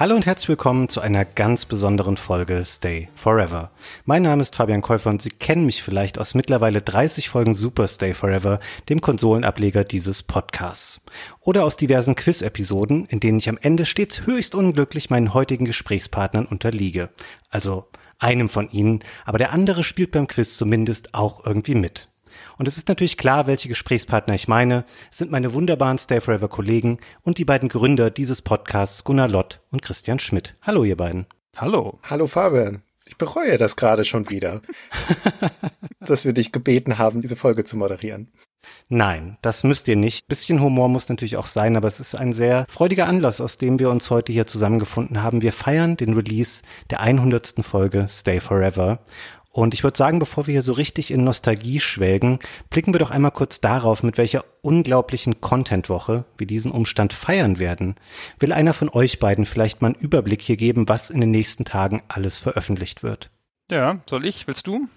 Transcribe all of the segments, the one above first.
Hallo und herzlich willkommen zu einer ganz besonderen Folge Stay Forever. Mein Name ist Fabian Käufer und Sie kennen mich vielleicht aus mittlerweile 30 Folgen Super Stay Forever, dem Konsolenableger dieses Podcasts. Oder aus diversen Quiz-Episoden, in denen ich am Ende stets höchst unglücklich meinen heutigen Gesprächspartnern unterliege. Also einem von ihnen, aber der andere spielt beim Quiz zumindest auch irgendwie mit. Und es ist natürlich klar, welche Gesprächspartner ich meine. Es sind meine wunderbaren Stay Forever Kollegen und die beiden Gründer dieses Podcasts, Gunnar Lott und Christian Schmidt. Hallo, ihr beiden. Hallo. Hallo, Fabian. Ich bereue das gerade schon wieder, dass wir dich gebeten haben, diese Folge zu moderieren. Nein, das müsst ihr nicht. Bisschen Humor muss natürlich auch sein, aber es ist ein sehr freudiger Anlass, aus dem wir uns heute hier zusammengefunden haben. Wir feiern den Release der 100. Folge Stay Forever. Und ich würde sagen, bevor wir hier so richtig in Nostalgie schwelgen, blicken wir doch einmal kurz darauf, mit welcher unglaublichen Content-Woche wir diesen Umstand feiern werden. Will einer von euch beiden vielleicht mal einen Überblick hier geben, was in den nächsten Tagen alles veröffentlicht wird? Ja, soll ich? Willst du?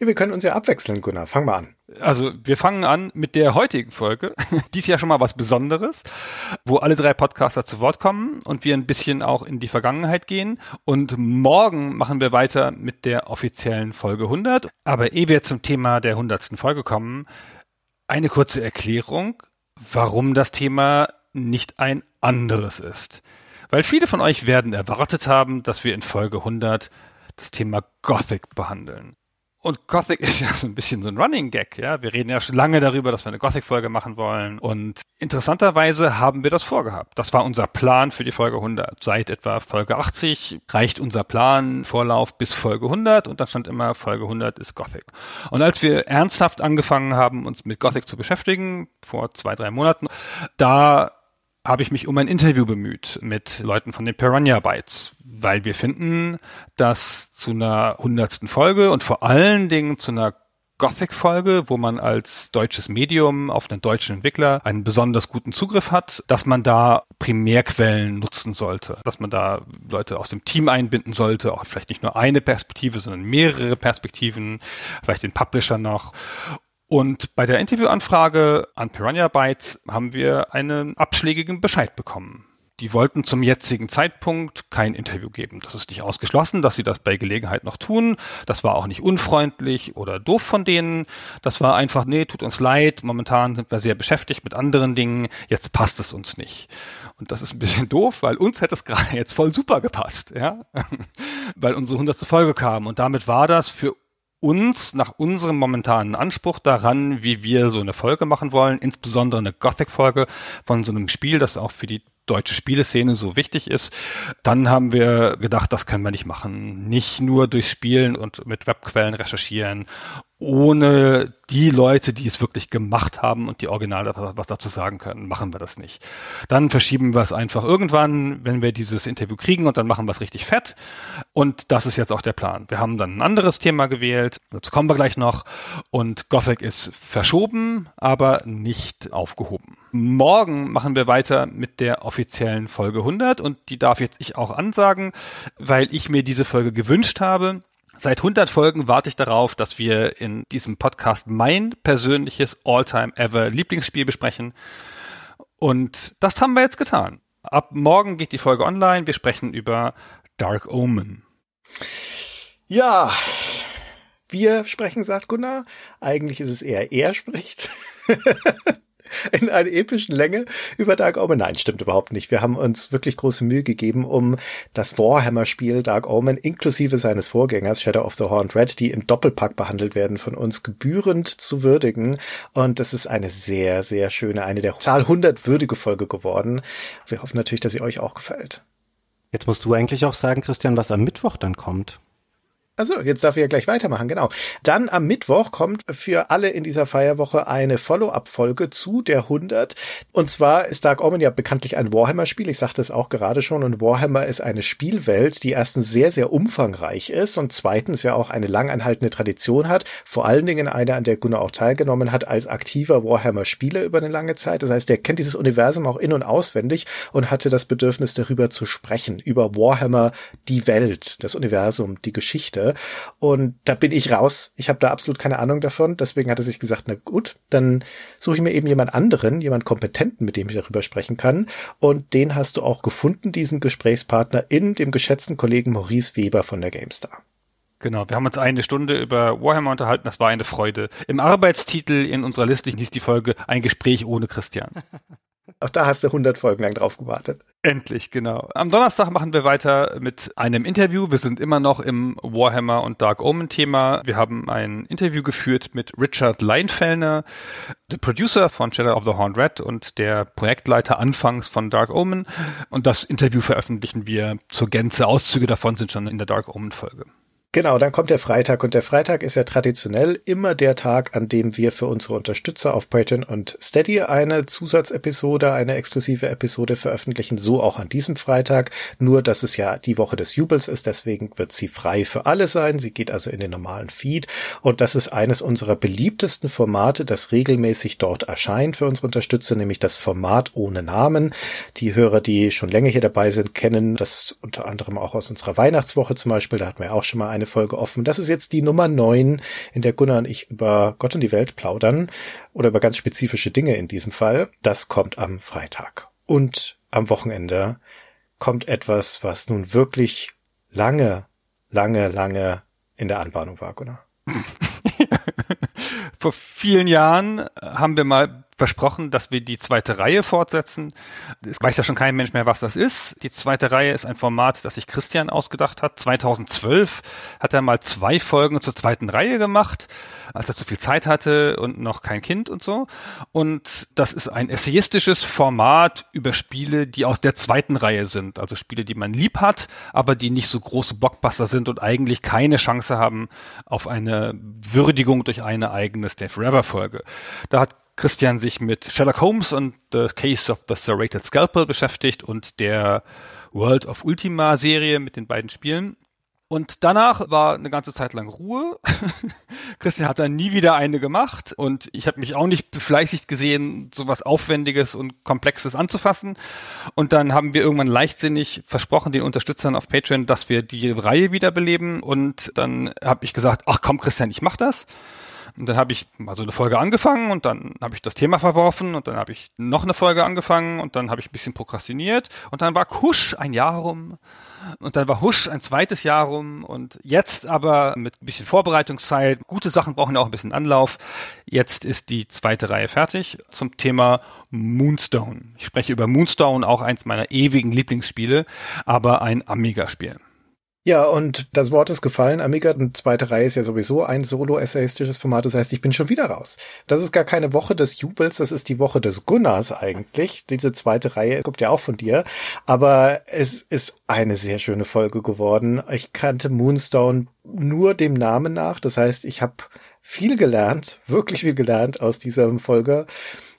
Wir können uns ja abwechseln, Gunnar. Fang mal an. Also wir fangen an mit der heutigen Folge. Dies ja schon mal was Besonderes, wo alle drei Podcaster zu Wort kommen und wir ein bisschen auch in die Vergangenheit gehen. Und morgen machen wir weiter mit der offiziellen Folge 100. Aber ehe wir zum Thema der 100. Folge kommen, eine kurze Erklärung, warum das Thema nicht ein anderes ist. Weil viele von euch werden erwartet haben, dass wir in Folge 100 das Thema Gothic behandeln. Und Gothic ist ja so ein bisschen so ein Running Gag, ja. Wir reden ja schon lange darüber, dass wir eine Gothic-Folge machen wollen. Und interessanterweise haben wir das vorgehabt. Das war unser Plan für die Folge 100. Seit etwa Folge 80 reicht unser Plan, Vorlauf bis Folge 100 und dann stand immer Folge 100 ist Gothic. Und als wir ernsthaft angefangen haben, uns mit Gothic zu beschäftigen, vor zwei, drei Monaten, da habe ich mich um ein Interview bemüht mit Leuten von den Piranha Bytes, weil wir finden, dass zu einer hundertsten Folge und vor allen Dingen zu einer Gothic-Folge, wo man als deutsches Medium auf einen deutschen Entwickler einen besonders guten Zugriff hat, dass man da Primärquellen nutzen sollte, dass man da Leute aus dem Team einbinden sollte, auch vielleicht nicht nur eine Perspektive, sondern mehrere Perspektiven, vielleicht den Publisher noch. Und bei der Interviewanfrage an Piranha Bytes haben wir einen abschlägigen Bescheid bekommen. Die wollten zum jetzigen Zeitpunkt kein Interview geben. Das ist nicht ausgeschlossen, dass sie das bei Gelegenheit noch tun. Das war auch nicht unfreundlich oder doof von denen. Das war einfach, nee, tut uns leid. Momentan sind wir sehr beschäftigt mit anderen Dingen. Jetzt passt es uns nicht. Und das ist ein bisschen doof, weil uns hätte es gerade jetzt voll super gepasst, ja. weil unsere hundertste Folge kam. Und damit war das für uns nach unserem momentanen Anspruch daran, wie wir so eine Folge machen wollen, insbesondere eine Gothic-Folge von so einem Spiel, das auch für die deutsche Spieleszene so wichtig ist, dann haben wir gedacht, das können wir nicht machen. Nicht nur durch Spielen und mit Webquellen recherchieren, ohne die Leute, die es wirklich gemacht haben und die Original was dazu sagen können, machen wir das nicht. Dann verschieben wir es einfach irgendwann, wenn wir dieses Interview kriegen und dann machen wir es richtig fett. Und das ist jetzt auch der Plan. Wir haben dann ein anderes Thema gewählt, dazu kommen wir gleich noch. Und Gothic ist verschoben, aber nicht aufgehoben. Morgen machen wir weiter mit der offiziellen Folge 100 und die darf jetzt ich auch ansagen, weil ich mir diese Folge gewünscht habe. Seit 100 Folgen warte ich darauf, dass wir in diesem Podcast mein persönliches All-Time-Ever Lieblingsspiel besprechen. Und das haben wir jetzt getan. Ab morgen geht die Folge online. Wir sprechen über Dark Omen. Ja, wir sprechen, sagt Gunnar. Eigentlich ist es eher er spricht. in einer epischen Länge über Dark Omen. Nein, stimmt überhaupt nicht. Wir haben uns wirklich große Mühe gegeben, um das Warhammer-Spiel Dark Omen inklusive seines Vorgängers Shadow of the Horned Red, die im Doppelpack behandelt werden, von uns gebührend zu würdigen. Und das ist eine sehr, sehr schöne, eine der Zahl 100 würdige Folge geworden. Wir hoffen natürlich, dass sie euch auch gefällt. Jetzt musst du eigentlich auch sagen, Christian, was am Mittwoch dann kommt. Also, jetzt darf ich ja gleich weitermachen, genau. Dann am Mittwoch kommt für alle in dieser Feierwoche eine Follow-up-Folge zu der 100. Und zwar ist Dark Omen ja bekanntlich ein Warhammer-Spiel. Ich sagte es auch gerade schon. Und Warhammer ist eine Spielwelt, die erstens sehr, sehr umfangreich ist und zweitens ja auch eine langanhaltende Tradition hat. Vor allen Dingen eine, an der Gunnar auch teilgenommen hat als aktiver Warhammer-Spieler über eine lange Zeit. Das heißt, der kennt dieses Universum auch in- und auswendig und hatte das Bedürfnis, darüber zu sprechen. Über Warhammer, die Welt, das Universum, die Geschichte. Und da bin ich raus. Ich habe da absolut keine Ahnung davon. Deswegen hat er sich gesagt, na gut, dann suche ich mir eben jemand anderen, jemand Kompetenten, mit dem ich darüber sprechen kann. Und den hast du auch gefunden, diesen Gesprächspartner, in dem geschätzten Kollegen Maurice Weber von der GameStar. Genau, wir haben uns eine Stunde über Warhammer unterhalten, das war eine Freude. Im Arbeitstitel in unserer Liste hieß die Folge Ein Gespräch ohne Christian. Auch da hast du 100 Folgen lang drauf gewartet. Endlich, genau. Am Donnerstag machen wir weiter mit einem Interview. Wir sind immer noch im Warhammer und Dark Omen Thema. Wir haben ein Interview geführt mit Richard Leinfellner, der Producer von Shadow of the Horned Red und der Projektleiter anfangs von Dark Omen. Und das Interview veröffentlichen wir zur Gänze. Auszüge davon sind schon in der Dark Omen Folge. Genau, dann kommt der Freitag und der Freitag ist ja traditionell immer der Tag, an dem wir für unsere Unterstützer auf Patreon und Steady eine Zusatzepisode, eine exklusive Episode veröffentlichen, so auch an diesem Freitag, nur dass es ja die Woche des Jubels ist, deswegen wird sie frei für alle sein, sie geht also in den normalen Feed. Und das ist eines unserer beliebtesten Formate, das regelmäßig dort erscheint für unsere Unterstützer, nämlich das Format ohne Namen. Die Hörer, die schon länger hier dabei sind, kennen das unter anderem auch aus unserer Weihnachtswoche zum Beispiel, da hatten wir auch schon mal eine Folge offen. Das ist jetzt die Nummer neun, in der Gunnar und ich über Gott und die Welt plaudern oder über ganz spezifische Dinge in diesem Fall. Das kommt am Freitag. Und am Wochenende kommt etwas, was nun wirklich lange, lange, lange in der Anbahnung war, Gunnar. Vor vielen Jahren haben wir mal versprochen, dass wir die zweite Reihe fortsetzen. Es weiß ja schon kein Mensch mehr, was das ist. Die zweite Reihe ist ein Format, das sich Christian ausgedacht hat. 2012 hat er mal zwei Folgen zur zweiten Reihe gemacht, als er zu viel Zeit hatte und noch kein Kind und so. Und das ist ein essayistisches Format über Spiele, die aus der zweiten Reihe sind. Also Spiele, die man lieb hat, aber die nicht so große Blockbuster sind und eigentlich keine Chance haben auf eine Würdigung durch eine eigene Stay Forever Folge. Da hat Christian sich mit Sherlock Holmes und The Case of the Serrated Scalpel beschäftigt und der World of Ultima Serie mit den beiden Spielen. Und danach war eine ganze Zeit lang Ruhe. Christian hat dann nie wieder eine gemacht und ich habe mich auch nicht befleißigt gesehen, sowas Aufwendiges und Komplexes anzufassen. Und dann haben wir irgendwann leichtsinnig versprochen den Unterstützern auf Patreon, dass wir die Reihe wiederbeleben. Und dann habe ich gesagt, ach komm Christian, ich mach das. Und dann habe ich mal so eine Folge angefangen und dann habe ich das Thema verworfen und dann habe ich noch eine Folge angefangen und dann habe ich ein bisschen prokrastiniert und dann war Kusch ein Jahr rum und dann war Husch ein zweites Jahr rum und jetzt aber mit ein bisschen Vorbereitungszeit, gute Sachen brauchen ja auch ein bisschen Anlauf. Jetzt ist die zweite Reihe fertig zum Thema Moonstone. Ich spreche über Moonstone, auch eins meiner ewigen Lieblingsspiele, aber ein Amiga-Spiel. Ja, und das Wort ist gefallen. Amiga, und zweite Reihe ist ja sowieso ein solo-essayistisches Format. Das heißt, ich bin schon wieder raus. Das ist gar keine Woche des Jubels, das ist die Woche des Gunnars eigentlich. Diese zweite Reihe kommt ja auch von dir. Aber es ist eine sehr schöne Folge geworden. Ich kannte Moonstone nur dem Namen nach. Das heißt, ich habe viel gelernt, wirklich viel gelernt aus dieser Folge.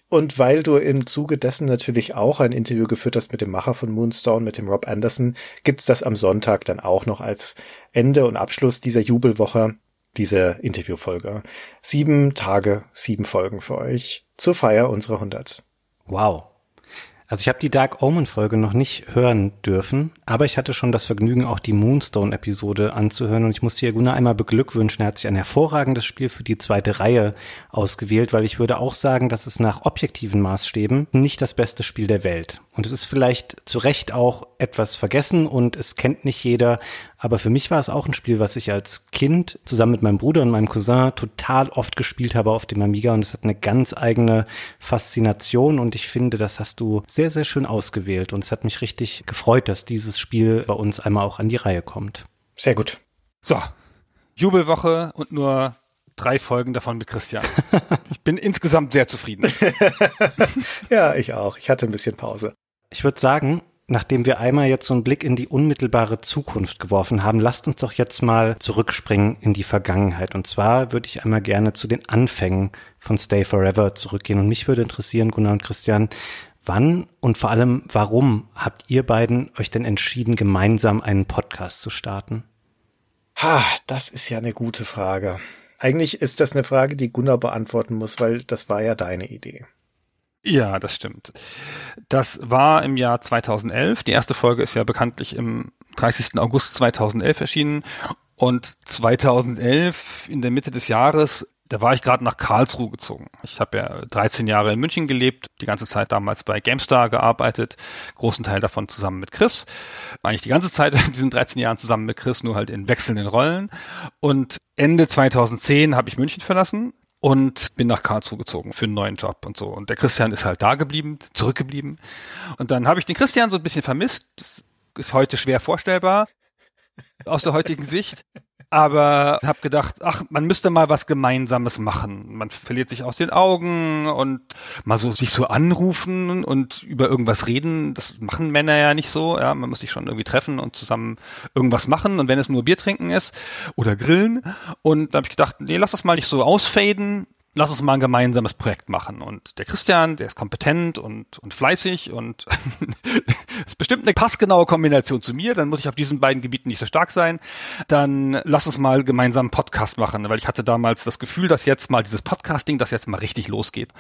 Und weil du im Zuge dessen natürlich auch ein Interview geführt hast mit dem Macher von Moonstone, mit dem Rob Anderson, gibt's das am Sonntag dann auch noch als Ende und Abschluss dieser Jubelwoche, diese Interviewfolge. Sieben Tage, sieben Folgen für euch zur Feier unserer 100. Wow. Also ich habe die Dark Omen Folge noch nicht hören dürfen, aber ich hatte schon das Vergnügen, auch die Moonstone Episode anzuhören und ich muss hier Gunnar einmal beglückwünschen. Er hat sich ein hervorragendes Spiel für die zweite Reihe ausgewählt, weil ich würde auch sagen, dass es nach objektiven Maßstäben nicht das beste Spiel der Welt. Und es ist vielleicht zu Recht auch etwas vergessen und es kennt nicht jeder, aber für mich war es auch ein Spiel, was ich als Kind zusammen mit meinem Bruder und meinem Cousin total oft gespielt habe auf dem Amiga und es hat eine ganz eigene Faszination und ich finde, das hast du sehr, sehr schön ausgewählt und es hat mich richtig gefreut, dass dieses Spiel bei uns einmal auch an die Reihe kommt. Sehr gut. So, Jubelwoche und nur drei Folgen davon mit Christian. Ich bin insgesamt sehr zufrieden. ja, ich auch. Ich hatte ein bisschen Pause. Ich würde sagen, Nachdem wir einmal jetzt so einen Blick in die unmittelbare Zukunft geworfen haben, lasst uns doch jetzt mal zurückspringen in die Vergangenheit. Und zwar würde ich einmal gerne zu den Anfängen von Stay Forever zurückgehen. Und mich würde interessieren, Gunnar und Christian, wann und vor allem warum habt ihr beiden euch denn entschieden, gemeinsam einen Podcast zu starten? Ha, das ist ja eine gute Frage. Eigentlich ist das eine Frage, die Gunnar beantworten muss, weil das war ja deine Idee. Ja, das stimmt. Das war im Jahr 2011. Die erste Folge ist ja bekanntlich im 30. August 2011 erschienen. Und 2011, in der Mitte des Jahres, da war ich gerade nach Karlsruhe gezogen. Ich habe ja 13 Jahre in München gelebt, die ganze Zeit damals bei GameStar gearbeitet, großen Teil davon zusammen mit Chris. Eigentlich die ganze Zeit in diesen 13 Jahren zusammen mit Chris, nur halt in wechselnden Rollen. Und Ende 2010 habe ich München verlassen und bin nach Karlsruhe gezogen für einen neuen Job und so. Und der Christian ist halt da geblieben, zurückgeblieben. Und dann habe ich den Christian so ein bisschen vermisst. Das ist heute schwer vorstellbar aus der heutigen Sicht aber habe gedacht, ach, man müsste mal was Gemeinsames machen. Man verliert sich aus den Augen und mal so sich so anrufen und über irgendwas reden. Das machen Männer ja nicht so. Ja, man muss sich schon irgendwie treffen und zusammen irgendwas machen. Und wenn es nur Bier trinken ist oder grillen. Und da habe ich gedacht, nee, lass das mal nicht so ausfaden lass uns mal ein gemeinsames Projekt machen. Und der Christian, der ist kompetent und, und fleißig und ist bestimmt eine passgenaue Kombination zu mir. Dann muss ich auf diesen beiden Gebieten nicht so stark sein. Dann lass uns mal gemeinsam einen Podcast machen, weil ich hatte damals das Gefühl, dass jetzt mal dieses Podcasting, das jetzt mal richtig losgeht.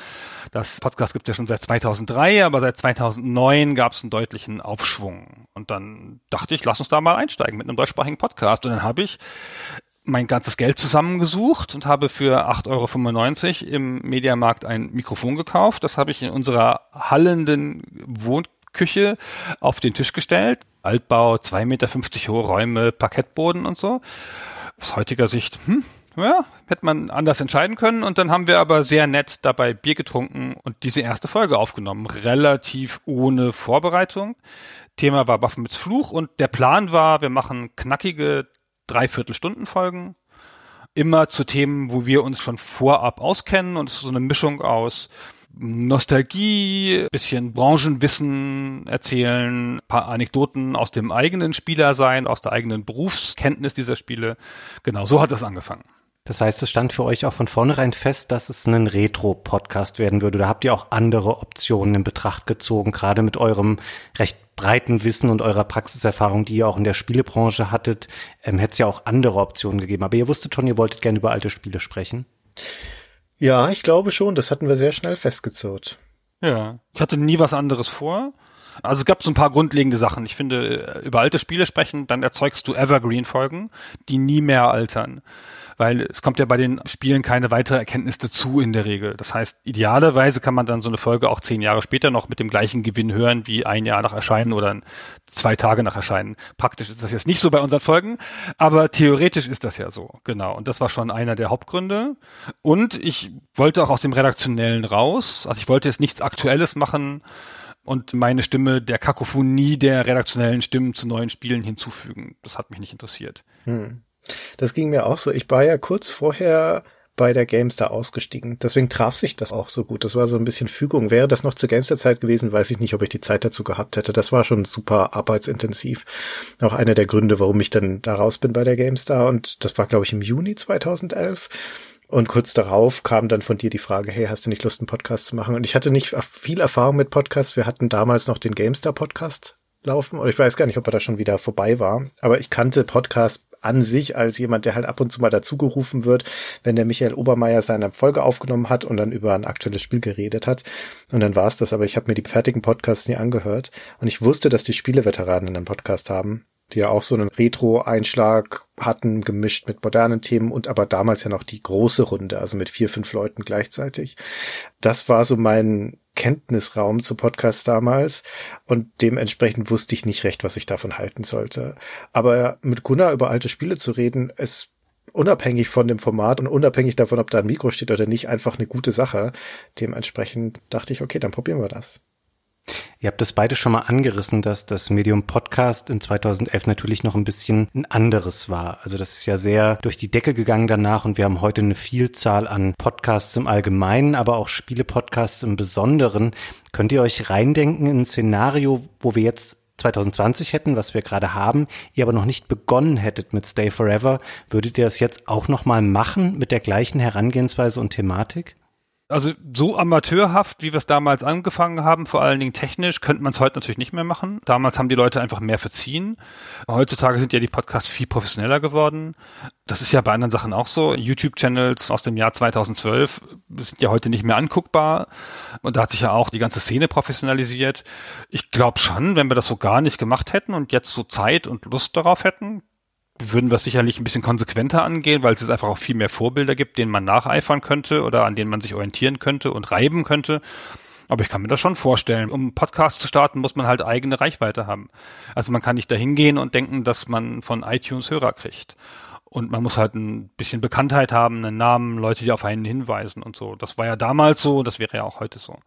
Das Podcast gibt es ja schon seit 2003, aber seit 2009 gab es einen deutlichen Aufschwung. Und dann dachte ich, lass uns da mal einsteigen mit einem deutschsprachigen Podcast. Und dann habe ich mein ganzes Geld zusammengesucht und habe für 8,95 Euro im Mediamarkt ein Mikrofon gekauft. Das habe ich in unserer hallenden Wohnküche auf den Tisch gestellt. Altbau, 2,50 Meter hohe Räume, Parkettboden und so. Aus heutiger Sicht, hm, ja, hätte man anders entscheiden können. Und dann haben wir aber sehr nett dabei Bier getrunken und diese erste Folge aufgenommen. Relativ ohne Vorbereitung. Thema war Baphomets Fluch und der Plan war, wir machen knackige Dreiviertelstunden-Folgen. Immer zu Themen, wo wir uns schon vorab auskennen und es ist so eine Mischung aus Nostalgie, bisschen Branchenwissen erzählen, paar Anekdoten aus dem eigenen Spieler sein, aus der eigenen Berufskenntnis dieser Spiele. Genau, so hat das angefangen. Das heißt, es stand für euch auch von vornherein fest, dass es ein Retro-Podcast werden würde. Da habt ihr auch andere Optionen in Betracht gezogen, gerade mit eurem recht breiten Wissen und eurer Praxiserfahrung, die ihr auch in der Spielebranche hattet, ähm, hätte es ja auch andere Optionen gegeben. Aber ihr wusstet schon, ihr wolltet gerne über alte Spiele sprechen. Ja, ich glaube schon. Das hatten wir sehr schnell festgezurrt. Ja, ich hatte nie was anderes vor. Also es gab so ein paar grundlegende Sachen. Ich finde, über alte Spiele sprechen, dann erzeugst du Evergreen-Folgen, die nie mehr altern weil es kommt ja bei den Spielen keine weitere Erkenntnis dazu in der Regel. Das heißt, idealerweise kann man dann so eine Folge auch zehn Jahre später noch mit dem gleichen Gewinn hören wie ein Jahr nach Erscheinen oder zwei Tage nach Erscheinen. Praktisch ist das jetzt nicht so bei unseren Folgen, aber theoretisch ist das ja so, genau. Und das war schon einer der Hauptgründe. Und ich wollte auch aus dem Redaktionellen raus. Also ich wollte jetzt nichts Aktuelles machen und meine Stimme der Kakophonie der redaktionellen Stimmen zu neuen Spielen hinzufügen. Das hat mich nicht interessiert. Hm. Das ging mir auch so. Ich war ja kurz vorher bei der Gamestar ausgestiegen. Deswegen traf sich das auch so gut. Das war so ein bisschen Fügung. Wäre das noch zur Gamestar-Zeit gewesen, weiß ich nicht, ob ich die Zeit dazu gehabt hätte. Das war schon super arbeitsintensiv. Auch einer der Gründe, warum ich dann da raus bin bei der Gamestar. Und das war, glaube ich, im Juni 2011. Und kurz darauf kam dann von dir die Frage, hey, hast du nicht Lust, einen Podcast zu machen? Und ich hatte nicht viel Erfahrung mit Podcasts. Wir hatten damals noch den Gamestar Podcast laufen. Oder ich weiß gar nicht, ob er da schon wieder vorbei war. Aber ich kannte Podcasts an sich als jemand, der halt ab und zu mal dazugerufen wird, wenn der Michael Obermeier seine Folge aufgenommen hat und dann über ein aktuelles Spiel geredet hat. Und dann war es das, aber ich habe mir die fertigen Podcasts nie angehört. Und ich wusste, dass die Spieleveteranen einen Podcast haben, die ja auch so einen Retro-Einschlag hatten, gemischt mit modernen Themen und aber damals ja noch die große Runde, also mit vier, fünf Leuten gleichzeitig. Das war so mein Kenntnisraum zu Podcasts damals und dementsprechend wusste ich nicht recht, was ich davon halten sollte. Aber mit Gunnar über alte Spiele zu reden, ist unabhängig von dem Format und unabhängig davon, ob da ein Mikro steht oder nicht, einfach eine gute Sache. Dementsprechend dachte ich, okay, dann probieren wir das. Ihr habt das beide schon mal angerissen, dass das Medium Podcast in 2011 natürlich noch ein bisschen ein anderes war. Also das ist ja sehr durch die Decke gegangen danach und wir haben heute eine Vielzahl an Podcasts im Allgemeinen, aber auch Spiele-Podcasts im Besonderen. Könnt ihr euch reindenken in ein Szenario, wo wir jetzt 2020 hätten, was wir gerade haben, ihr aber noch nicht begonnen hättet mit Stay Forever, würdet ihr das jetzt auch nochmal machen mit der gleichen Herangehensweise und Thematik? Also so amateurhaft, wie wir es damals angefangen haben, vor allen Dingen technisch, könnte man es heute natürlich nicht mehr machen. Damals haben die Leute einfach mehr verziehen. Heutzutage sind ja die Podcasts viel professioneller geworden. Das ist ja bei anderen Sachen auch so. YouTube-Channels aus dem Jahr 2012 sind ja heute nicht mehr anguckbar. Und da hat sich ja auch die ganze Szene professionalisiert. Ich glaube schon, wenn wir das so gar nicht gemacht hätten und jetzt so Zeit und Lust darauf hätten, würden wir es sicherlich ein bisschen konsequenter angehen, weil es jetzt einfach auch viel mehr Vorbilder gibt, denen man nacheifern könnte oder an denen man sich orientieren könnte und reiben könnte. Aber ich kann mir das schon vorstellen. Um einen Podcast zu starten, muss man halt eigene Reichweite haben. Also man kann nicht dahin gehen und denken, dass man von iTunes Hörer kriegt. Und man muss halt ein bisschen Bekanntheit haben, einen Namen, Leute, die auf einen hinweisen und so. Das war ja damals so, das wäre ja auch heute so.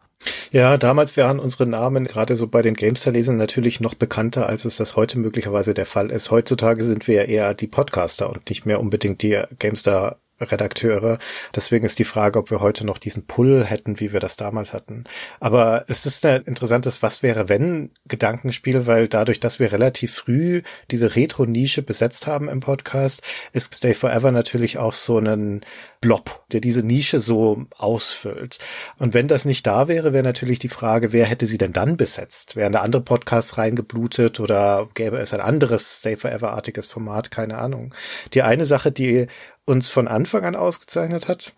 Ja, damals waren unsere Namen gerade so bei den Gamestar-Lesern natürlich noch bekannter, als es das heute möglicherweise der Fall ist. Heutzutage sind wir ja eher die Podcaster und nicht mehr unbedingt die Gamestar Redakteure. Deswegen ist die Frage, ob wir heute noch diesen Pull hätten, wie wir das damals hatten. Aber es ist ein interessantes Was wäre wenn Gedankenspiel, weil dadurch, dass wir relativ früh diese Retro-Nische besetzt haben im Podcast, ist Stay Forever natürlich auch so ein Blob, der diese Nische so ausfüllt. Und wenn das nicht da wäre, wäre natürlich die Frage, wer hätte sie denn dann besetzt? Wären da andere Podcasts reingeblutet oder gäbe es ein anderes Stay Forever-artiges Format? Keine Ahnung. Die eine Sache, die uns von Anfang an ausgezeichnet hat,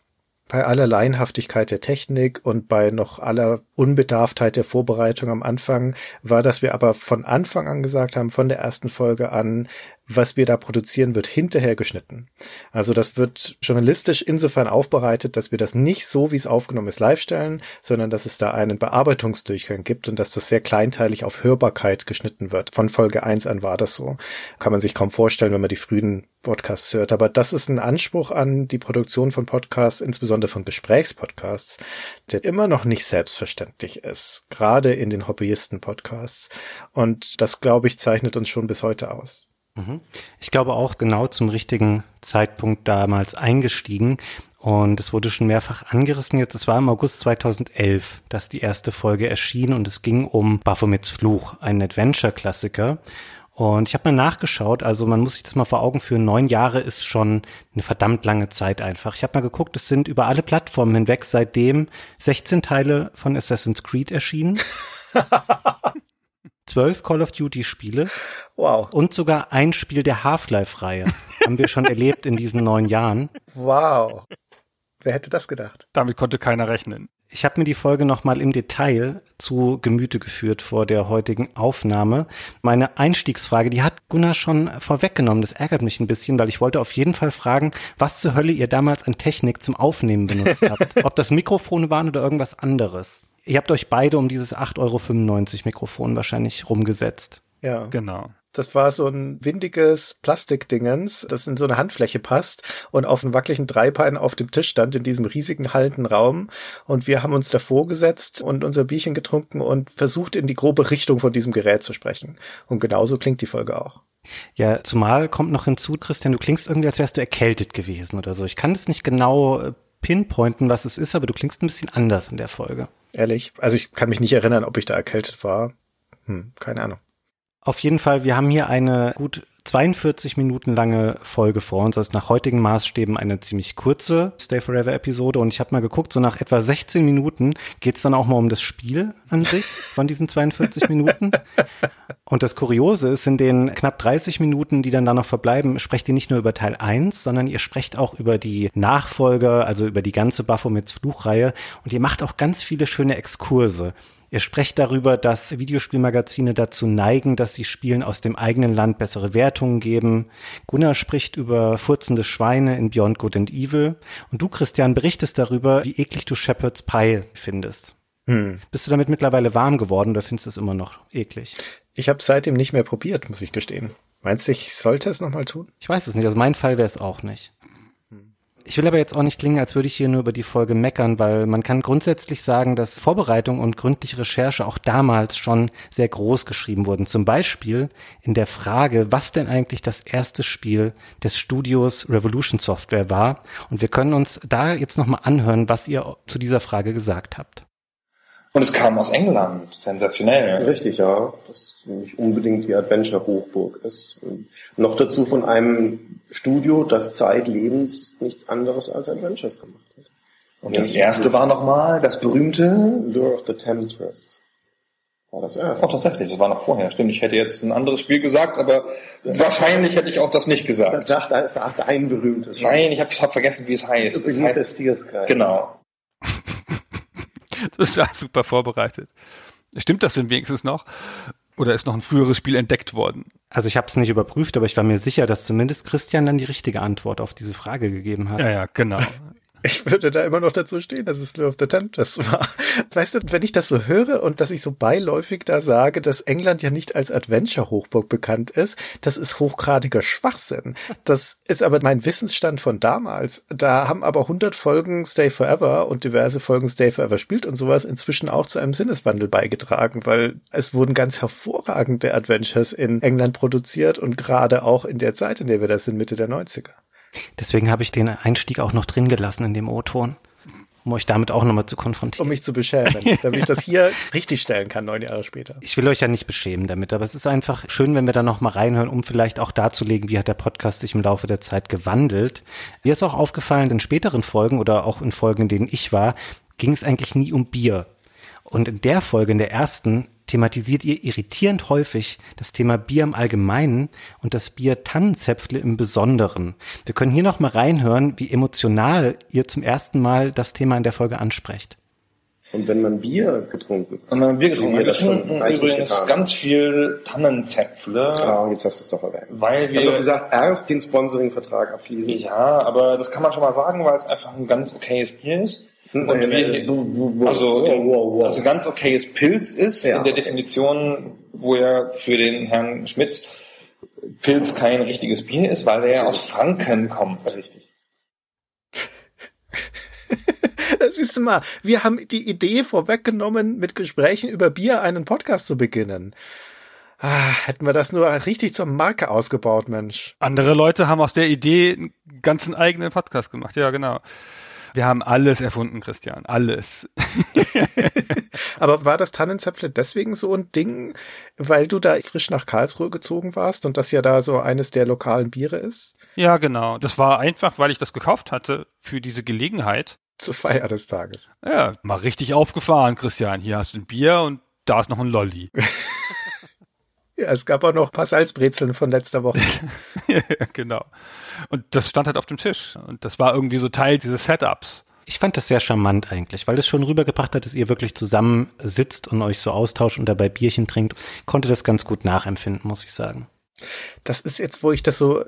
bei aller Laienhaftigkeit der Technik und bei noch aller Unbedarftheit der Vorbereitung am Anfang war, dass wir aber von Anfang an gesagt haben, von der ersten Folge an, was wir da produzieren, wird hinterher geschnitten. Also das wird journalistisch insofern aufbereitet, dass wir das nicht so, wie es aufgenommen ist, live stellen, sondern dass es da einen Bearbeitungsdurchgang gibt und dass das sehr kleinteilig auf Hörbarkeit geschnitten wird. Von Folge 1 an war das so. Kann man sich kaum vorstellen, wenn man die frühen Podcasts hört. Aber das ist ein Anspruch an die Produktion von Podcasts, insbesondere von Gesprächspodcasts, der immer noch nicht selbstverständlich ist. Gerade in den Hobbyisten-Podcasts. Und das, glaube ich, zeichnet uns schon bis heute aus. Mhm. Ich glaube auch genau zum richtigen Zeitpunkt damals eingestiegen. Und es wurde schon mehrfach angerissen. Jetzt, es war im August 2011, dass die erste Folge erschien und es ging um Baphomets Fluch, ein Adventure-Klassiker. Und ich habe mal nachgeschaut, also man muss sich das mal vor Augen führen, neun Jahre ist schon eine verdammt lange Zeit einfach. Ich habe mal geguckt, es sind über alle Plattformen hinweg seitdem 16 Teile von Assassin's Creed erschienen. zwölf Call of Duty Spiele. Wow. Und sogar ein Spiel der Half-Life-Reihe. Haben wir schon erlebt in diesen neun Jahren. Wow. Wer hätte das gedacht? Damit konnte keiner rechnen. Ich habe mir die Folge nochmal im Detail zu Gemüte geführt vor der heutigen Aufnahme. Meine Einstiegsfrage, die hat Gunnar schon vorweggenommen. Das ärgert mich ein bisschen, weil ich wollte auf jeden Fall fragen, was zur Hölle ihr damals an Technik zum Aufnehmen benutzt habt. Ob das Mikrofone waren oder irgendwas anderes. Ihr habt euch beide um dieses 8,95 Euro Mikrofon wahrscheinlich rumgesetzt. Ja. Genau. Das war so ein windiges Plastikdingens, das in so eine Handfläche passt und auf einem wackeligen Dreibein auf dem Tisch stand in diesem riesigen hallenden Raum. Und wir haben uns davor gesetzt und unser Bierchen getrunken und versucht in die grobe Richtung von diesem Gerät zu sprechen. Und genauso klingt die Folge auch. Ja, zumal kommt noch hinzu, Christian, du klingst irgendwie, als wärst du erkältet gewesen oder so. Ich kann das nicht genau äh, pinpointen, was es ist, aber du klingst ein bisschen anders in der Folge. Ehrlich? Also ich kann mich nicht erinnern, ob ich da erkältet war. Hm, keine Ahnung. Auf jeden Fall, wir haben hier eine gut 42 Minuten lange Folge vor uns. Das ist nach heutigen Maßstäben eine ziemlich kurze Stay Forever Episode. Und ich habe mal geguckt, so nach etwa 16 Minuten geht's dann auch mal um das Spiel an sich von diesen 42 Minuten. Und das Kuriose ist, in den knapp 30 Minuten, die dann da noch verbleiben, sprecht ihr nicht nur über Teil 1, sondern ihr sprecht auch über die Nachfolger, also über die ganze Baphomets Fluchreihe. Und ihr macht auch ganz viele schöne Exkurse. Ihr sprecht darüber, dass Videospielmagazine dazu neigen, dass sie Spielen aus dem eigenen Land bessere Wertungen geben. Gunnar spricht über furzende Schweine in Beyond Good and Evil. Und du, Christian, berichtest darüber, wie eklig du Shepherd's Pie findest. Hm. Bist du damit mittlerweile warm geworden oder findest du es immer noch eklig? Ich habe seitdem nicht mehr probiert, muss ich gestehen. Meinst du, ich sollte es nochmal tun? Ich weiß es nicht. Also mein Fall wäre es auch nicht. Ich will aber jetzt auch nicht klingen, als würde ich hier nur über die Folge meckern, weil man kann grundsätzlich sagen, dass Vorbereitung und gründliche Recherche auch damals schon sehr groß geschrieben wurden. Zum Beispiel in der Frage, was denn eigentlich das erste Spiel des Studios Revolution Software war. Und wir können uns da jetzt nochmal anhören, was ihr zu dieser Frage gesagt habt. Und es kam aus England, sensationell. Richtig, ja. Das nicht unbedingt die Adventure-Hochburg ist. Und noch dazu von einem Studio, das zeitlebens nichts anderes als Adventures gemacht hat. Und das erste war nochmal das berühmte Lure of the Temptress. War das erste. Oh, tatsächlich, das war noch vorher. Stimmt, ich hätte jetzt ein anderes Spiel gesagt, aber wahrscheinlich hätte ich auch das nicht Das gesagt. sagt, das sagt ein berühmtes. Nein, ich habe hab vergessen, wie es heißt. Es Beneath the heißt genau. Ja super vorbereitet. Stimmt das denn wenigstens noch? Oder ist noch ein früheres Spiel entdeckt worden? Also ich habe es nicht überprüft, aber ich war mir sicher, dass zumindest Christian dann die richtige Antwort auf diese Frage gegeben hat. Ja, ja, genau. Ich würde da immer noch dazu stehen, dass es Lure of the Temptress war. Weißt du, wenn ich das so höre und dass ich so beiläufig da sage, dass England ja nicht als Adventure-Hochburg bekannt ist, das ist hochgradiger Schwachsinn. Das ist aber mein Wissensstand von damals. Da haben aber 100 Folgen Stay Forever und diverse Folgen Stay Forever spielt und sowas inzwischen auch zu einem Sinneswandel beigetragen, weil es wurden ganz hervorragende Adventures in England produziert und gerade auch in der Zeit, in der wir das sind, Mitte der 90er. Deswegen habe ich den Einstieg auch noch drin gelassen in dem O-Ton, um euch damit auch nochmal zu konfrontieren. Um mich zu beschämen, damit ich das hier richtig stellen kann, neun Jahre später. Ich will euch ja nicht beschämen damit, aber es ist einfach schön, wenn wir da noch mal reinhören, um vielleicht auch darzulegen, wie hat der Podcast sich im Laufe der Zeit gewandelt. Mir ist auch aufgefallen, in späteren Folgen oder auch in Folgen, in denen ich war, ging es eigentlich nie um Bier. Und in der Folge, in der ersten, thematisiert ihr irritierend häufig das Thema Bier im Allgemeinen und das Bier Tannenzäpfle im Besonderen. Wir können hier noch mal reinhören, wie emotional ihr zum ersten Mal das Thema in der Folge ansprecht. Und wenn man Bier getrunken Und dann haben wir getrunken. Wie Wir wir trinken übrigens getan. ganz viel Tannenzäpfle, Ah, jetzt hast du es doch erwähnt. weil Ich habe wir gesagt, erst den Sponsoring-Vertrag abschließen. Ja, aber das kann man schon mal sagen, weil es einfach ein ganz okayes Bier ist. Und Nein, wir, nein, also, wow, wow, wow. also ganz okayes Pilz ist Ja, in der okay. Definition, wo ja für den Herrn Schmidt Pilz kein richtiges Bier ist, weil der ja aus Franken kommt. Richtig. Das siehst du mal, wir haben die Idee vorweggenommen, mit Gesprächen über Bier einen Podcast zu beginnen. Ah, hätten wir das nur richtig zur Marke ausgebaut, Mensch. Andere Leute haben aus der Idee einen ganzen eigenen Podcast gemacht. Ja, genau. Wir haben alles erfunden, Christian. Alles. Aber war das Tannenzäpfle deswegen so ein Ding, weil du da frisch nach Karlsruhe gezogen warst und das ja da so eines der lokalen Biere ist? Ja, genau. Das war einfach, weil ich das gekauft hatte für diese Gelegenheit. Zur Feier des Tages. Ja, mal richtig aufgefahren, Christian. Hier hast du ein Bier und da ist noch ein Lolli. Ja, es gab auch noch ein paar Salzbrezeln von letzter Woche. Ja, genau. Und das stand halt auf dem Tisch. Und das war irgendwie so Teil dieses Setups. Ich fand das sehr charmant eigentlich, weil das schon rübergebracht hat, dass ihr wirklich zusammen sitzt und euch so austauscht und dabei Bierchen trinkt. Konnte das ganz gut nachempfinden, muss ich sagen. Das ist jetzt, wo ich das so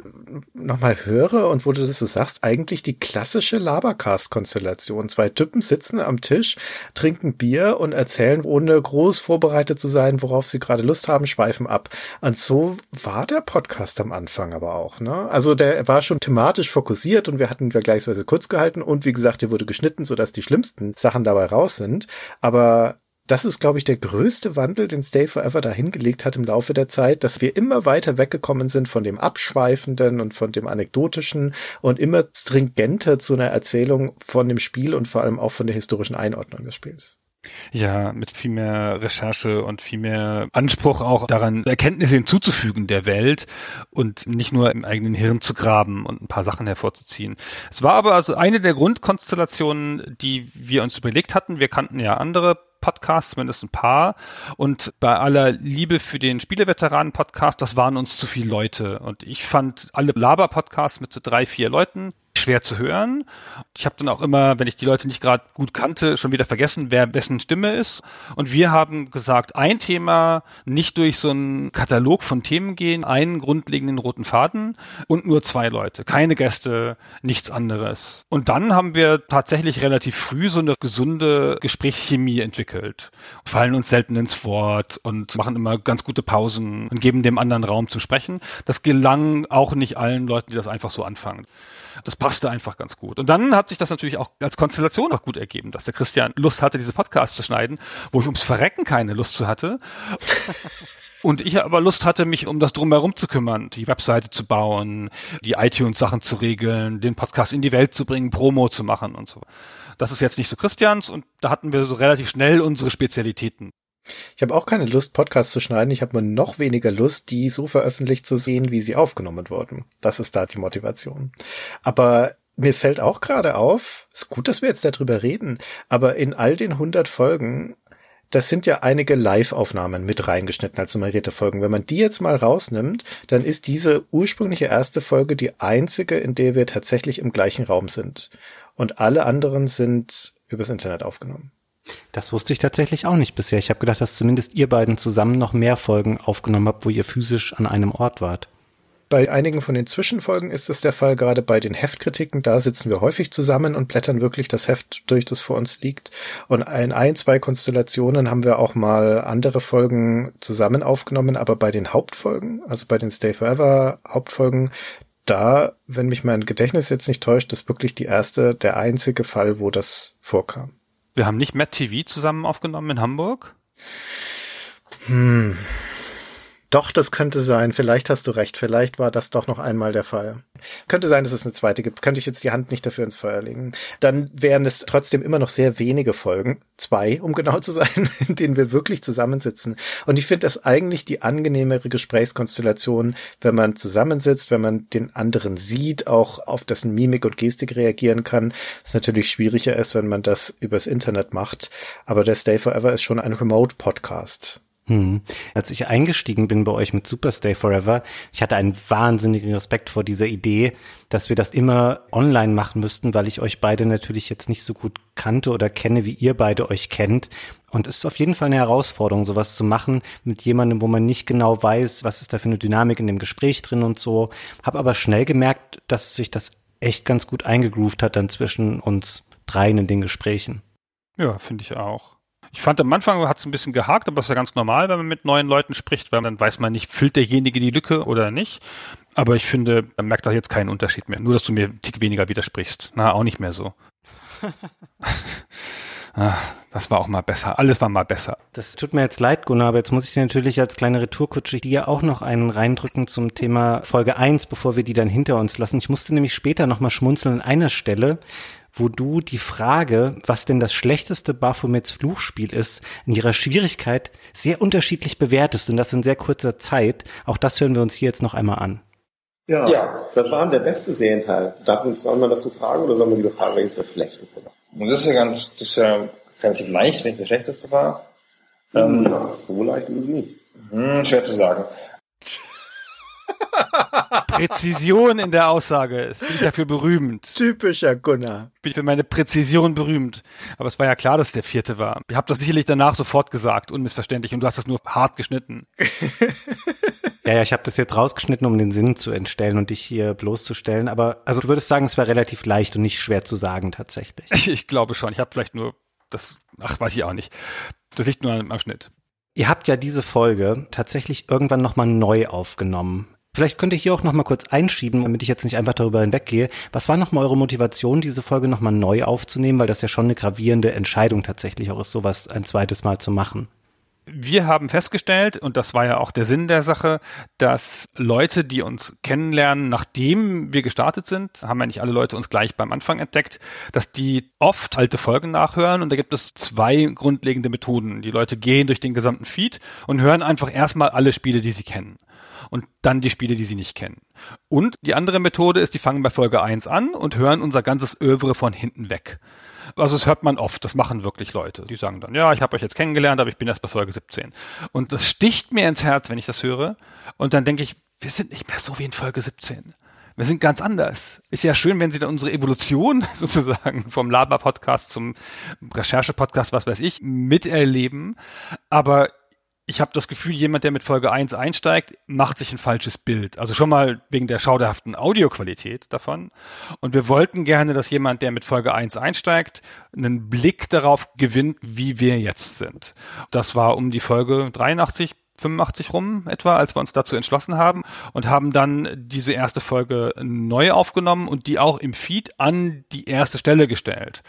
nochmal höre und wo du das so sagst, eigentlich die klassische Labercast-Konstellation. Zwei Typen sitzen am Tisch, trinken Bier und erzählen, ohne groß vorbereitet zu sein, worauf sie gerade Lust haben, schweifen ab. Und so war der Podcast am Anfang aber auch, ne? Also der war schon thematisch fokussiert und wir hatten vergleichsweise kurz gehalten und wie gesagt, der wurde geschnitten, sodass die schlimmsten Sachen dabei raus sind. Aber das ist, glaube ich, der größte Wandel, den Stay Forever da hingelegt hat im Laufe der Zeit, dass wir immer weiter weggekommen sind von dem Abschweifenden und von dem Anekdotischen und immer stringenter zu einer Erzählung von dem Spiel und vor allem auch von der historischen Einordnung des Spiels. Ja, mit viel mehr Recherche und viel mehr Anspruch auch daran, Erkenntnisse hinzuzufügen der Welt und nicht nur im eigenen Hirn zu graben und ein paar Sachen hervorzuziehen. Es war aber also eine der Grundkonstellationen, die wir uns überlegt hatten. Wir kannten ja andere Podcasts, zumindest ein paar. Und bei aller Liebe für den Spieleveteranen-Podcast, das waren uns zu viele Leute. Und ich fand alle Laber-Podcasts mit so drei, vier Leuten schwer zu hören. Ich habe dann auch immer, wenn ich die Leute nicht gerade gut kannte, schon wieder vergessen, wer wessen Stimme ist. Und wir haben gesagt, ein Thema, nicht durch so einen Katalog von Themen gehen, einen grundlegenden roten Faden und nur zwei Leute, keine Gäste, nichts anderes. Und dann haben wir tatsächlich relativ früh so eine gesunde Gesprächschemie entwickelt, fallen uns selten ins Wort und machen immer ganz gute Pausen und geben dem anderen Raum zum Sprechen. Das gelang auch nicht allen Leuten, die das einfach so anfangen. Das passte einfach ganz gut. Und dann hat sich das natürlich auch als Konstellation auch gut ergeben, dass der Christian Lust hatte, diese Podcasts zu schneiden, wo ich ums Verrecken keine Lust zu hatte. Und ich aber Lust hatte, mich um das drumherum zu kümmern, die Webseite zu bauen, die iTunes-Sachen zu regeln, den Podcast in die Welt zu bringen, Promo zu machen und so. Das ist jetzt nicht so Christians und da hatten wir so relativ schnell unsere Spezialitäten. Ich habe auch keine Lust, Podcasts zu schneiden. Ich habe nur noch weniger Lust, die so veröffentlicht zu sehen, wie sie aufgenommen wurden. Das ist da die Motivation. Aber mir fällt auch gerade auf, ist gut, dass wir jetzt darüber reden, aber in all den 100 Folgen, das sind ja einige Live-Aufnahmen mit reingeschnitten als nummerierte Folgen. Wenn man die jetzt mal rausnimmt, dann ist diese ursprüngliche erste Folge die einzige, in der wir tatsächlich im gleichen Raum sind. Und alle anderen sind übers Internet aufgenommen. Das wusste ich tatsächlich auch nicht bisher. Ich habe gedacht, dass zumindest ihr beiden zusammen noch mehr Folgen aufgenommen habt, wo ihr physisch an einem Ort wart. Bei einigen von den Zwischenfolgen ist es der Fall, gerade bei den Heftkritiken, da sitzen wir häufig zusammen und blättern wirklich das Heft durch, das vor uns liegt. Und in ein, zwei Konstellationen haben wir auch mal andere Folgen zusammen aufgenommen, aber bei den Hauptfolgen, also bei den Stay Forever Hauptfolgen, da, wenn mich mein Gedächtnis jetzt nicht täuscht, ist wirklich die erste, der einzige Fall, wo das vorkam. Wir haben nicht Matt TV zusammen aufgenommen in Hamburg? Hm. Doch, das könnte sein. Vielleicht hast du recht. Vielleicht war das doch noch einmal der Fall. Könnte sein, dass es eine zweite gibt. Könnte ich jetzt die Hand nicht dafür ins Feuer legen. Dann wären es trotzdem immer noch sehr wenige Folgen. Zwei, um genau zu sein, in denen wir wirklich zusammensitzen. Und ich finde das eigentlich die angenehmere Gesprächskonstellation, wenn man zusammensitzt, wenn man den anderen sieht, auch auf dessen Mimik und Gestik reagieren kann. Es natürlich schwieriger ist, wenn man das übers Internet macht. Aber der Stay Forever ist schon ein Remote-Podcast. Hm. Als ich eingestiegen bin bei euch mit Superstay Forever, ich hatte einen wahnsinnigen Respekt vor dieser Idee, dass wir das immer online machen müssten, weil ich euch beide natürlich jetzt nicht so gut kannte oder kenne, wie ihr beide euch kennt. Und es ist auf jeden Fall eine Herausforderung, sowas zu machen mit jemandem, wo man nicht genau weiß, was ist da für eine Dynamik in dem Gespräch drin und so. Hab aber schnell gemerkt, dass sich das echt ganz gut eingegroovt hat dann zwischen uns dreien in den Gesprächen. Ja, finde ich auch. Ich fand am Anfang hat es ein bisschen gehakt, aber das ist ja ganz normal, wenn man mit neuen Leuten spricht, weil dann weiß man nicht, füllt derjenige die Lücke oder nicht. Aber ich finde, man merkt da jetzt keinen Unterschied mehr. Nur, dass du mir einen Tick weniger widersprichst. Na, auch nicht mehr so. ah, das war auch mal besser. Alles war mal besser. Das tut mir jetzt leid, Gunnar, aber jetzt muss ich natürlich als kleine Retourkutsche dir auch noch einen reindrücken zum Thema Folge 1, bevor wir die dann hinter uns lassen. Ich musste nämlich später nochmal schmunzeln an einer Stelle, wo du die Frage, was denn das schlechteste Baphomets Fluchspiel ist, in ihrer Schwierigkeit sehr unterschiedlich bewertest und das in sehr kurzer Zeit. Auch das hören wir uns hier jetzt noch einmal an. Ja, ja. das war der beste Serienteil. soll man das so fragen oder soll man lieber fragen, welches der schlechteste war? Und das ist ja ganz, das ist ja relativ leicht, welches der schlechteste war. Ähm, ja, so leicht ist es nicht. Hm, schwer zu sagen. Präzision in der Aussage ist. Bin ich dafür berühmt. Typischer Gunnar. Bin ich für meine Präzision berühmt. Aber es war ja klar, dass der vierte war. Ich habe das sicherlich danach sofort gesagt, unmissverständlich, und du hast das nur hart geschnitten. ja, ja, ich habe das jetzt rausgeschnitten, um den Sinn zu entstellen und dich hier bloßzustellen. Aber also du würdest sagen, es war relativ leicht und nicht schwer zu sagen tatsächlich. Ich, ich glaube schon. Ich habe vielleicht nur das, ach, weiß ich auch nicht. Das liegt nur am Schnitt. Ihr habt ja diese Folge tatsächlich irgendwann nochmal neu aufgenommen. Vielleicht könnt ihr hier auch noch mal kurz einschieben, damit ich jetzt nicht einfach darüber hinweggehe. Was war noch mal eure Motivation, diese Folge noch mal neu aufzunehmen? Weil das ja schon eine gravierende Entscheidung tatsächlich auch ist, sowas ein zweites Mal zu machen. Wir haben festgestellt, und das war ja auch der Sinn der Sache, dass Leute, die uns kennenlernen, nachdem wir gestartet sind, haben ja nicht alle Leute uns gleich beim Anfang entdeckt, dass die oft alte Folgen nachhören und da gibt es zwei grundlegende Methoden. Die Leute gehen durch den gesamten Feed und hören einfach erstmal alle Spiele, die sie kennen und dann die Spiele, die sie nicht kennen. Und die andere Methode ist, die fangen bei Folge 1 an und hören unser ganzes Övre von hinten weg. Also das hört man oft, das machen wirklich Leute. Die sagen dann, ja, ich habe euch jetzt kennengelernt, aber ich bin erst bei Folge 17. Und das sticht mir ins Herz, wenn ich das höre. Und dann denke ich, wir sind nicht mehr so wie in Folge 17. Wir sind ganz anders. Ist ja schön, wenn Sie dann unsere Evolution sozusagen vom Laber-Podcast zum Recherche-Podcast, was weiß ich, miterleben. Aber ich habe das Gefühl, jemand, der mit Folge 1 einsteigt, macht sich ein falsches Bild. Also schon mal wegen der schauderhaften Audioqualität davon. Und wir wollten gerne, dass jemand, der mit Folge 1 einsteigt, einen Blick darauf gewinnt, wie wir jetzt sind. Das war um die Folge 83, 85 rum etwa, als wir uns dazu entschlossen haben und haben dann diese erste Folge neu aufgenommen und die auch im Feed an die erste Stelle gestellt.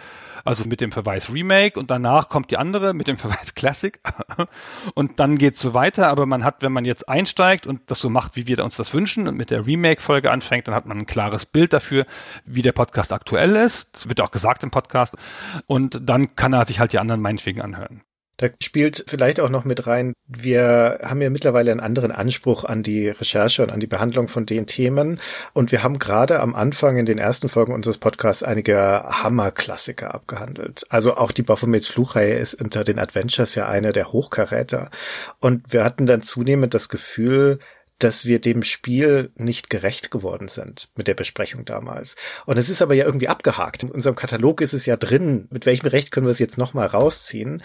Also mit dem Verweis Remake und danach kommt die andere mit dem Verweis Classic und dann geht's so weiter. Aber man hat, wenn man jetzt einsteigt und das so macht, wie wir uns das wünschen und mit der Remake-Folge anfängt, dann hat man ein klares Bild dafür, wie der Podcast aktuell ist. Das wird auch gesagt im Podcast. Und dann kann er sich halt die anderen meinetwegen anhören. Da spielt vielleicht auch noch mit rein, wir haben ja mittlerweile einen anderen Anspruch an die Recherche und an die Behandlung von den Themen. Und wir haben gerade am Anfang in den ersten Folgen unseres Podcasts einige Hammerklassiker abgehandelt. Also auch die Baphomets Fluchreihe ist unter den Adventures ja eine der Hochkaräter. Und wir hatten dann zunehmend das Gefühl, dass wir dem Spiel nicht gerecht geworden sind mit der Besprechung damals. Und es ist aber ja irgendwie abgehakt. In unserem Katalog ist es ja drin. Mit welchem Recht können wir es jetzt nochmal rausziehen?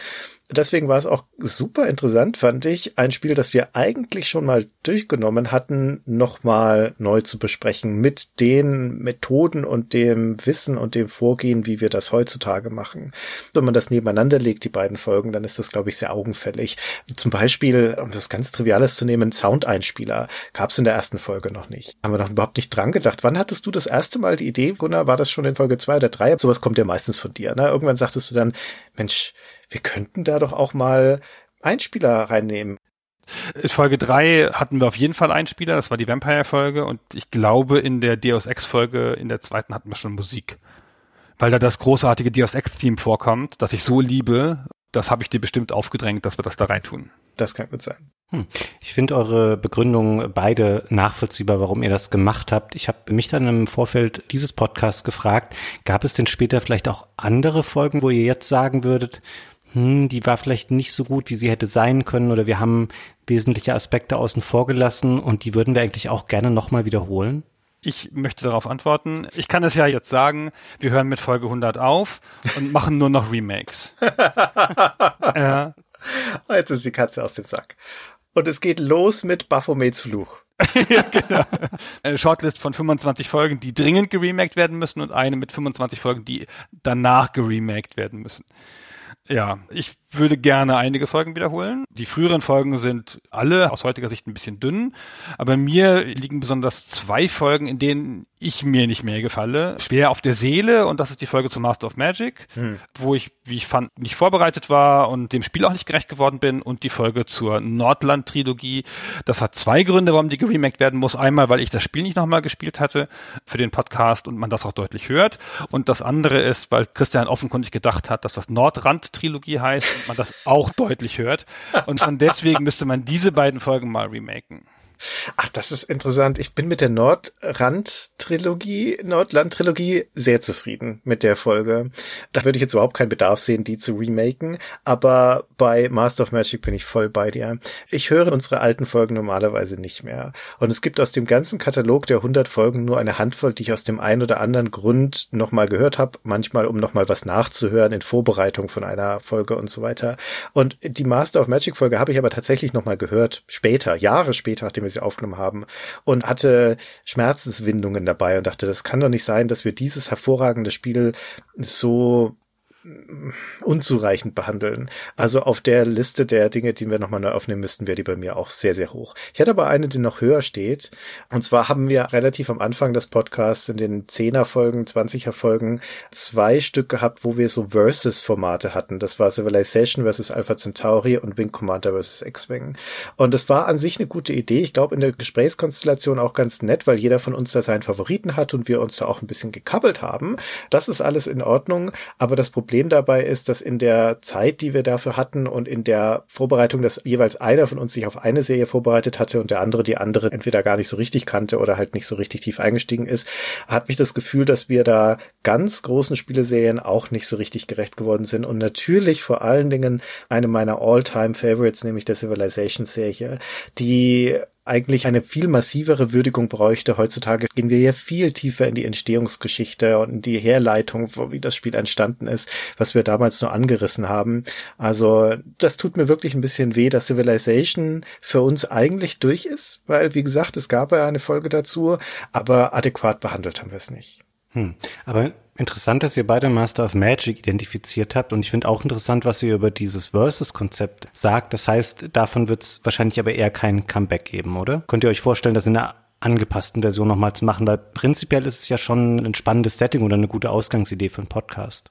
Deswegen war es auch super interessant, fand ich, ein Spiel, das wir eigentlich schon mal durchgenommen hatten, nochmal neu zu besprechen mit den Methoden und dem Wissen und dem Vorgehen, wie wir das heutzutage machen. Wenn man das nebeneinander legt, die beiden Folgen, dann ist das, glaube ich, sehr augenfällig. Zum Beispiel, um das ganz Triviales zu nehmen, Soundeinspieler gab es in der ersten Folge noch nicht. Haben wir noch überhaupt nicht dran gedacht. Wann hattest du das erste Mal die Idee, Gunnar? War das schon in Folge zwei oder drei? Sowas kommt ja meistens von dir. Ne? Irgendwann sagtest du dann, Mensch, wir könnten da doch auch mal Einspieler reinnehmen. In Folge drei hatten wir auf jeden Fall Einspieler, das war die Vampire-Folge und ich glaube in der Deus Ex-Folge, in der zweiten hatten wir schon Musik. Weil da das großartige Deus Ex-Theme vorkommt, das ich so liebe, das habe ich dir bestimmt aufgedrängt, dass wir das da reintun. Das kann gut sein. Hm. Ich finde eure Begründung beide nachvollziehbar, warum ihr das gemacht habt. Ich habe mich dann im Vorfeld dieses Podcasts gefragt, gab es denn später vielleicht auch andere Folgen, wo ihr jetzt sagen würdet, hm, die war vielleicht nicht so gut, wie sie hätte sein können oder wir haben wesentliche Aspekte außen vor gelassen und die würden wir eigentlich auch gerne nochmal wiederholen? Ich möchte darauf antworten. Ich kann es ja jetzt sagen, wir hören mit Folge 100 auf und machen nur noch Remakes. äh, jetzt ist die Katze aus dem Sack. Und es geht los mit Baphomets Fluch. ja, genau. Eine Shortlist von 25 Folgen, die dringend geremaked werden müssen und eine mit 25 Folgen, die danach geremaked werden müssen. Ja, ich würde gerne einige Folgen wiederholen. Die früheren Folgen sind alle aus heutiger Sicht ein bisschen dünn, aber mir liegen besonders zwei Folgen, in denen ich mir nicht mehr gefalle. Schwer auf der Seele und das ist die Folge zu Master of Magic, hm. wo ich, wie ich fand, nicht vorbereitet war und dem Spiel auch nicht gerecht geworden bin und die Folge zur Nordland-Trilogie. Das hat zwei Gründe, warum die geremaked werden muss. Einmal, weil ich das Spiel nicht nochmal gespielt hatte für den Podcast und man das auch deutlich hört. Und das andere ist, weil Christian offenkundig gedacht hat, dass das Nordrand-Trilogie heißt und man das auch deutlich hört. Und schon deswegen müsste man diese beiden Folgen mal remaken. Ach, das ist interessant. Ich bin mit der Nordrand-Trilogie, Nordland-Trilogie sehr zufrieden mit der Folge. Da würde ich jetzt überhaupt keinen Bedarf sehen, die zu remaken. Aber bei Master of Magic bin ich voll bei dir. Ich höre unsere alten Folgen normalerweise nicht mehr. Und es gibt aus dem ganzen Katalog der 100 Folgen nur eine Handvoll, die ich aus dem einen oder anderen Grund nochmal gehört habe. Manchmal, um nochmal was nachzuhören in Vorbereitung von einer Folge und so weiter. Und die Master of Magic Folge habe ich aber tatsächlich nochmal gehört. Später, Jahre später, nachdem wir sie aufgenommen haben und hatte Schmerzenswindungen dabei und dachte, das kann doch nicht sein, dass wir dieses hervorragende Spiel so unzureichend behandeln. Also auf der Liste der Dinge, die wir nochmal neu aufnehmen müssten, wäre die bei mir auch sehr, sehr hoch. Ich hätte aber eine, die noch höher steht. Und zwar haben wir relativ am Anfang des Podcasts in den 10er Folgen, 20er Folgen zwei Stück gehabt, wo wir so Versus-Formate hatten. Das war Civilization versus Alpha Centauri und Wing Commander versus X-Wing. Und es war an sich eine gute Idee. Ich glaube, in der Gesprächskonstellation auch ganz nett, weil jeder von uns da seinen Favoriten hat und wir uns da auch ein bisschen gekabbelt haben. Das ist alles in Ordnung. Aber das Problem Problem dabei ist, dass in der Zeit, die wir dafür hatten und in der Vorbereitung, dass jeweils einer von uns sich auf eine Serie vorbereitet hatte und der andere die andere entweder gar nicht so richtig kannte oder halt nicht so richtig tief eingestiegen ist, hat mich das Gefühl, dass wir da ganz großen Spieleserien auch nicht so richtig gerecht geworden sind. Und natürlich vor allen Dingen eine meiner All-Time-Favorites, nämlich der Civilization-Serie, die eigentlich eine viel massivere Würdigung bräuchte. Heutzutage gehen wir ja viel tiefer in die Entstehungsgeschichte und in die Herleitung, wie das Spiel entstanden ist, was wir damals nur angerissen haben. Also das tut mir wirklich ein bisschen weh, dass Civilization für uns eigentlich durch ist, weil, wie gesagt, es gab ja eine Folge dazu, aber adäquat behandelt haben wir es nicht. Hm. Aber interessant, dass ihr beide Master of Magic identifiziert habt und ich finde auch interessant, was ihr über dieses Versus-Konzept sagt. Das heißt, davon wird es wahrscheinlich aber eher kein Comeback geben, oder? Könnt ihr euch vorstellen, das in einer angepassten Version nochmal zu machen? Weil prinzipiell ist es ja schon ein spannendes Setting oder eine gute Ausgangsidee für einen Podcast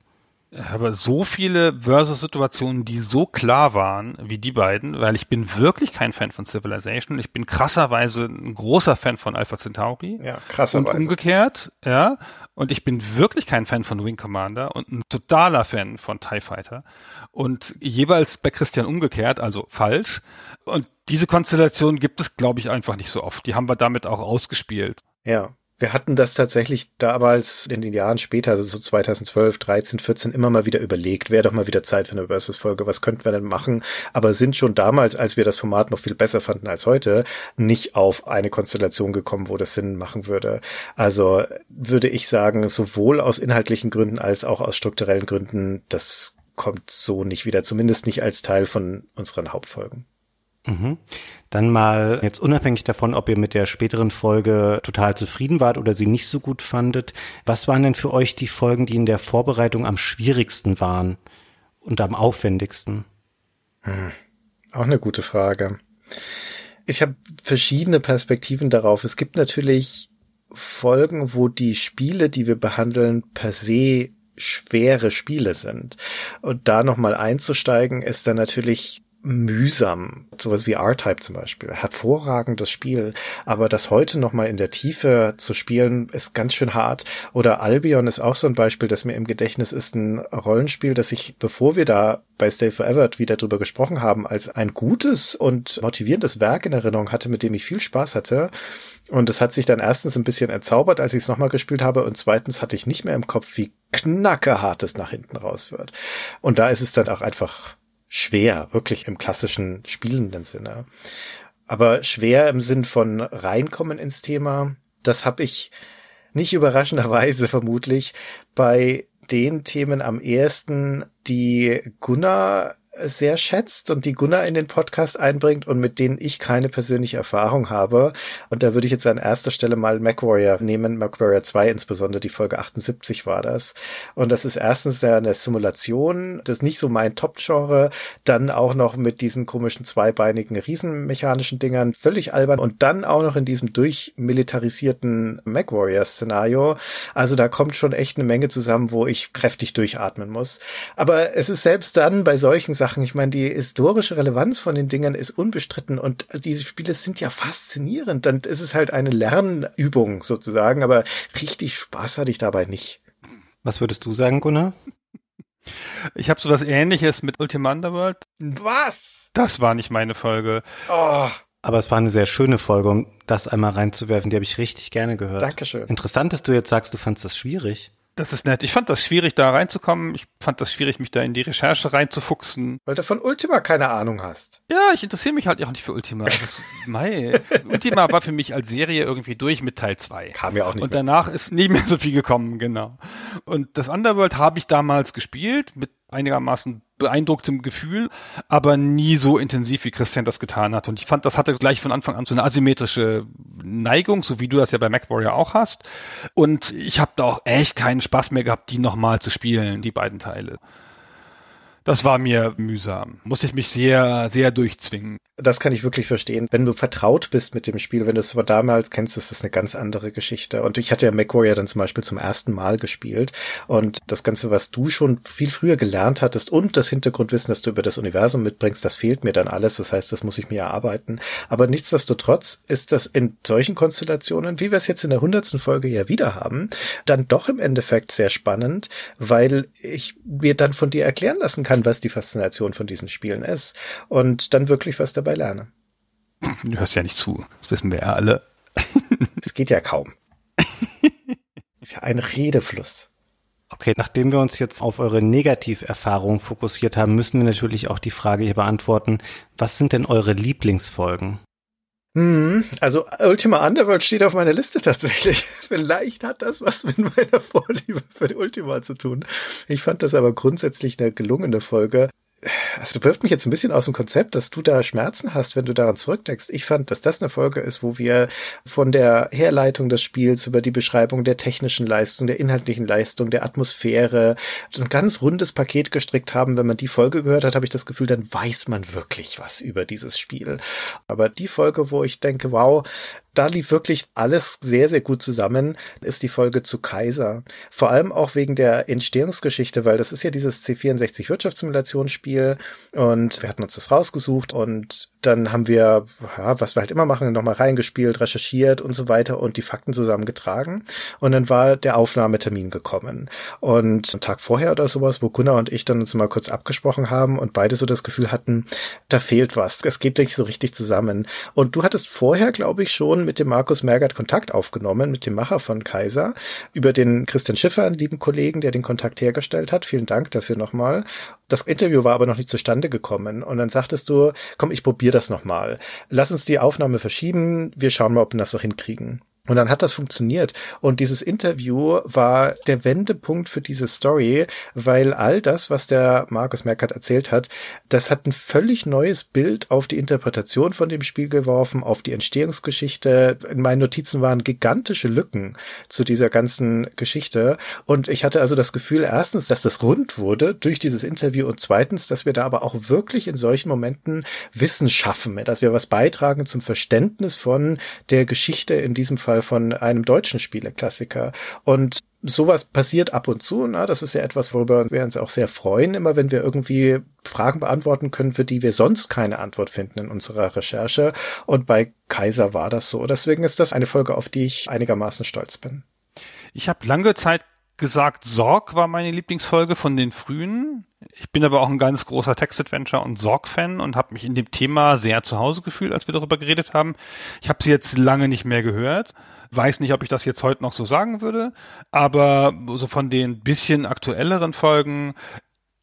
aber so viele Versus-Situationen, die so klar waren wie die beiden, weil ich bin wirklich kein Fan von Civilization. Ich bin krasserweise ein großer Fan von Alpha Centauri. Ja, krasserweise. Und umgekehrt, ja. Und ich bin wirklich kein Fan von Wing Commander und ein totaler Fan von TIE Fighter. Und jeweils bei Christian umgekehrt, also falsch. Und diese Konstellation gibt es, glaube ich, einfach nicht so oft. Die haben wir damit auch ausgespielt. Ja, wir hatten das tatsächlich damals in den Jahren später, also so 2012, 13, 14 immer mal wieder überlegt, wäre doch mal wieder Zeit für eine Versus-Folge, was könnten wir denn machen? Aber sind schon damals, als wir das Format noch viel besser fanden als heute, nicht auf eine Konstellation gekommen, wo das Sinn machen würde. Also würde ich sagen, sowohl aus inhaltlichen Gründen als auch aus strukturellen Gründen, das kommt so nicht wieder, zumindest nicht als Teil von unseren Hauptfolgen. Mhm. Dann mal jetzt unabhängig davon, ob ihr mit der späteren Folge total zufrieden wart oder sie nicht so gut fandet. Was waren denn für euch die Folgen, die in der Vorbereitung am schwierigsten waren und am aufwendigsten? Hm. Auch eine gute Frage. Ich habe verschiedene Perspektiven darauf. Es gibt natürlich Folgen, wo die Spiele, die wir behandeln, per se schwere Spiele sind. Und da nochmal einzusteigen, ist dann natürlich mühsam. Sowas wie R-Type zum Beispiel. Hervorragendes Spiel. Aber das heute nochmal in der Tiefe zu spielen, ist ganz schön hart. Oder Albion ist auch so ein Beispiel, das mir im Gedächtnis ist. Ein Rollenspiel, das ich, bevor wir da bei Stay Forever wieder drüber gesprochen haben, als ein gutes und motivierendes Werk in Erinnerung hatte, mit dem ich viel Spaß hatte. Und es hat sich dann erstens ein bisschen entzaubert, als ich es nochmal gespielt habe. Und zweitens hatte ich nicht mehr im Kopf, wie knackerhart es nach hinten raus wird. Und da ist es dann auch einfach schwer, wirklich im klassischen spielenden Sinne. Aber schwer im Sinn von reinkommen ins Thema, das habe ich nicht überraschenderweise vermutlich bei den Themen am ersten, die Gunnar sehr schätzt und die Gunnar in den Podcast einbringt und mit denen ich keine persönliche Erfahrung habe. Und da würde ich jetzt an erster Stelle mal MacWarrior nehmen, MacWarrior 2 insbesondere, die Folge 78 war das. Und das ist erstens ja eine Simulation, das ist nicht so mein Top-Genre, dann auch noch mit diesen komischen zweibeinigen riesenmechanischen Dingern, völlig albern und dann auch noch in diesem durchmilitarisierten MacWarrior-Szenario. Also da kommt schon echt eine Menge zusammen, wo ich kräftig durchatmen muss. Aber es ist selbst dann bei solchen Sachen Sachen. Ich meine, die historische Relevanz von den Dingen ist unbestritten und diese Spiele sind ja faszinierend. Dann ist es halt eine Lernübung sozusagen, aber richtig Spaß hatte ich dabei nicht. Was würdest du sagen, Gunnar? Ich habe so was ähnliches mit Ultima Underworld. Was? Das war nicht meine Folge. Oh. Aber es war eine sehr schöne Folge, um das einmal reinzuwerfen. Die habe ich richtig gerne gehört. Dankeschön. Interessant, dass du jetzt sagst, du fandst das schwierig. Das ist nett. Ich fand das schwierig, da reinzukommen. Ich fand das schwierig, mich da in die Recherche reinzufuchsen. Weil du von Ultima keine Ahnung hast. Ja, ich interessiere mich halt auch nicht für Ultima. Das, mei. Ultima war für mich als Serie irgendwie durch mit Teil 2. Kam ja auch nicht Und danach ist nie mehr so viel gekommen, genau. Und das Underworld habe ich damals gespielt mit einigermaßen beeindrucktem Gefühl, aber nie so intensiv, wie Christian das getan hat. Und ich fand, das hatte gleich von Anfang an so eine asymmetrische Neigung, so wie du das ja bei MacWarrior auch hast. Und ich habe da auch echt keinen Spaß mehr gehabt, die nochmal zu spielen, die beiden Teile. Das war mir mühsam. Muss ich mich sehr, sehr durchzwingen. Das kann ich wirklich verstehen. Wenn du vertraut bist mit dem Spiel, wenn du es von damals kennst, ist das eine ganz andere Geschichte. Und ich hatte ja MacWarrior dann zum Beispiel zum ersten Mal gespielt. Und das Ganze, was du schon viel früher gelernt hattest und das Hintergrundwissen, das du über das Universum mitbringst, das fehlt mir dann alles. Das heißt, das muss ich mir erarbeiten. Aber nichtsdestotrotz ist das in solchen Konstellationen, wie wir es jetzt in der hundertsten Folge ja wieder haben, dann doch im Endeffekt sehr spannend, weil ich mir dann von dir erklären lassen kann, was die Faszination von diesen Spielen ist und dann wirklich was dabei lerne. Du hörst ja nicht zu, das wissen wir ja alle. Es geht ja kaum. ist ja ein Redefluss. Okay, nachdem wir uns jetzt auf eure Negativerfahrungen fokussiert haben, müssen wir natürlich auch die Frage hier beantworten, was sind denn eure Lieblingsfolgen? Hm, also Ultima Underworld steht auf meiner Liste tatsächlich. Vielleicht hat das was mit meiner Vorliebe für Ultima zu tun. Ich fand das aber grundsätzlich eine gelungene Folge. Also wirft mich jetzt ein bisschen aus dem Konzept, dass du da Schmerzen hast, wenn du daran zurückdenkst. Ich fand, dass das eine Folge ist, wo wir von der Herleitung des Spiels über die Beschreibung der technischen Leistung, der inhaltlichen Leistung, der Atmosphäre so ein ganz rundes Paket gestrickt haben. Wenn man die Folge gehört hat, habe ich das Gefühl, dann weiß man wirklich was über dieses Spiel. Aber die Folge, wo ich denke, wow, da lief wirklich alles sehr, sehr gut zusammen, ist die Folge zu Kaiser. Vor allem auch wegen der Entstehungsgeschichte, weil das ist ja dieses C64 Wirtschaftssimulationsspiel und wir hatten uns das rausgesucht und dann haben wir, ja, was wir halt immer machen, nochmal reingespielt, recherchiert und so weiter und die Fakten zusammengetragen. Und dann war der Aufnahmetermin gekommen. Und einen Tag vorher oder sowas, wo Gunnar und ich dann uns mal kurz abgesprochen haben und beide so das Gefühl hatten, da fehlt was. Es geht nicht so richtig zusammen. Und du hattest vorher, glaube ich, schon mit dem Markus Mergert Kontakt aufgenommen, mit dem Macher von Kaiser, über den Christian Schiffer, einen lieben Kollegen, der den Kontakt hergestellt hat. Vielen Dank dafür nochmal. Das Interview war aber noch nicht zustande gekommen. Und dann sagtest du, komm, ich probiere das nochmal. Lass uns die Aufnahme verschieben. Wir schauen mal, ob wir das noch hinkriegen. Und dann hat das funktioniert. Und dieses Interview war der Wendepunkt für diese Story, weil all das, was der Markus Merkert erzählt hat, das hat ein völlig neues Bild auf die Interpretation von dem Spiel geworfen, auf die Entstehungsgeschichte. In meinen Notizen waren gigantische Lücken zu dieser ganzen Geschichte. Und ich hatte also das Gefühl, erstens, dass das rund wurde durch dieses Interview und zweitens, dass wir da aber auch wirklich in solchen Momenten Wissen schaffen, dass wir was beitragen zum Verständnis von der Geschichte in diesem Fall Fall von einem deutschen Spieleklassiker. Und sowas passiert ab und zu. Na, das ist ja etwas, worüber wir uns auch sehr freuen, immer wenn wir irgendwie Fragen beantworten können, für die wir sonst keine Antwort finden in unserer Recherche. Und bei Kaiser war das so. Deswegen ist das eine Folge, auf die ich einigermaßen stolz bin. Ich habe lange Zeit gesagt, Sorg war meine Lieblingsfolge von den frühen. Ich bin aber auch ein ganz großer Text-Adventure und Sorg-Fan und habe mich in dem Thema sehr zu Hause gefühlt, als wir darüber geredet haben. Ich habe sie jetzt lange nicht mehr gehört. Weiß nicht, ob ich das jetzt heute noch so sagen würde, aber so von den bisschen aktuelleren Folgen,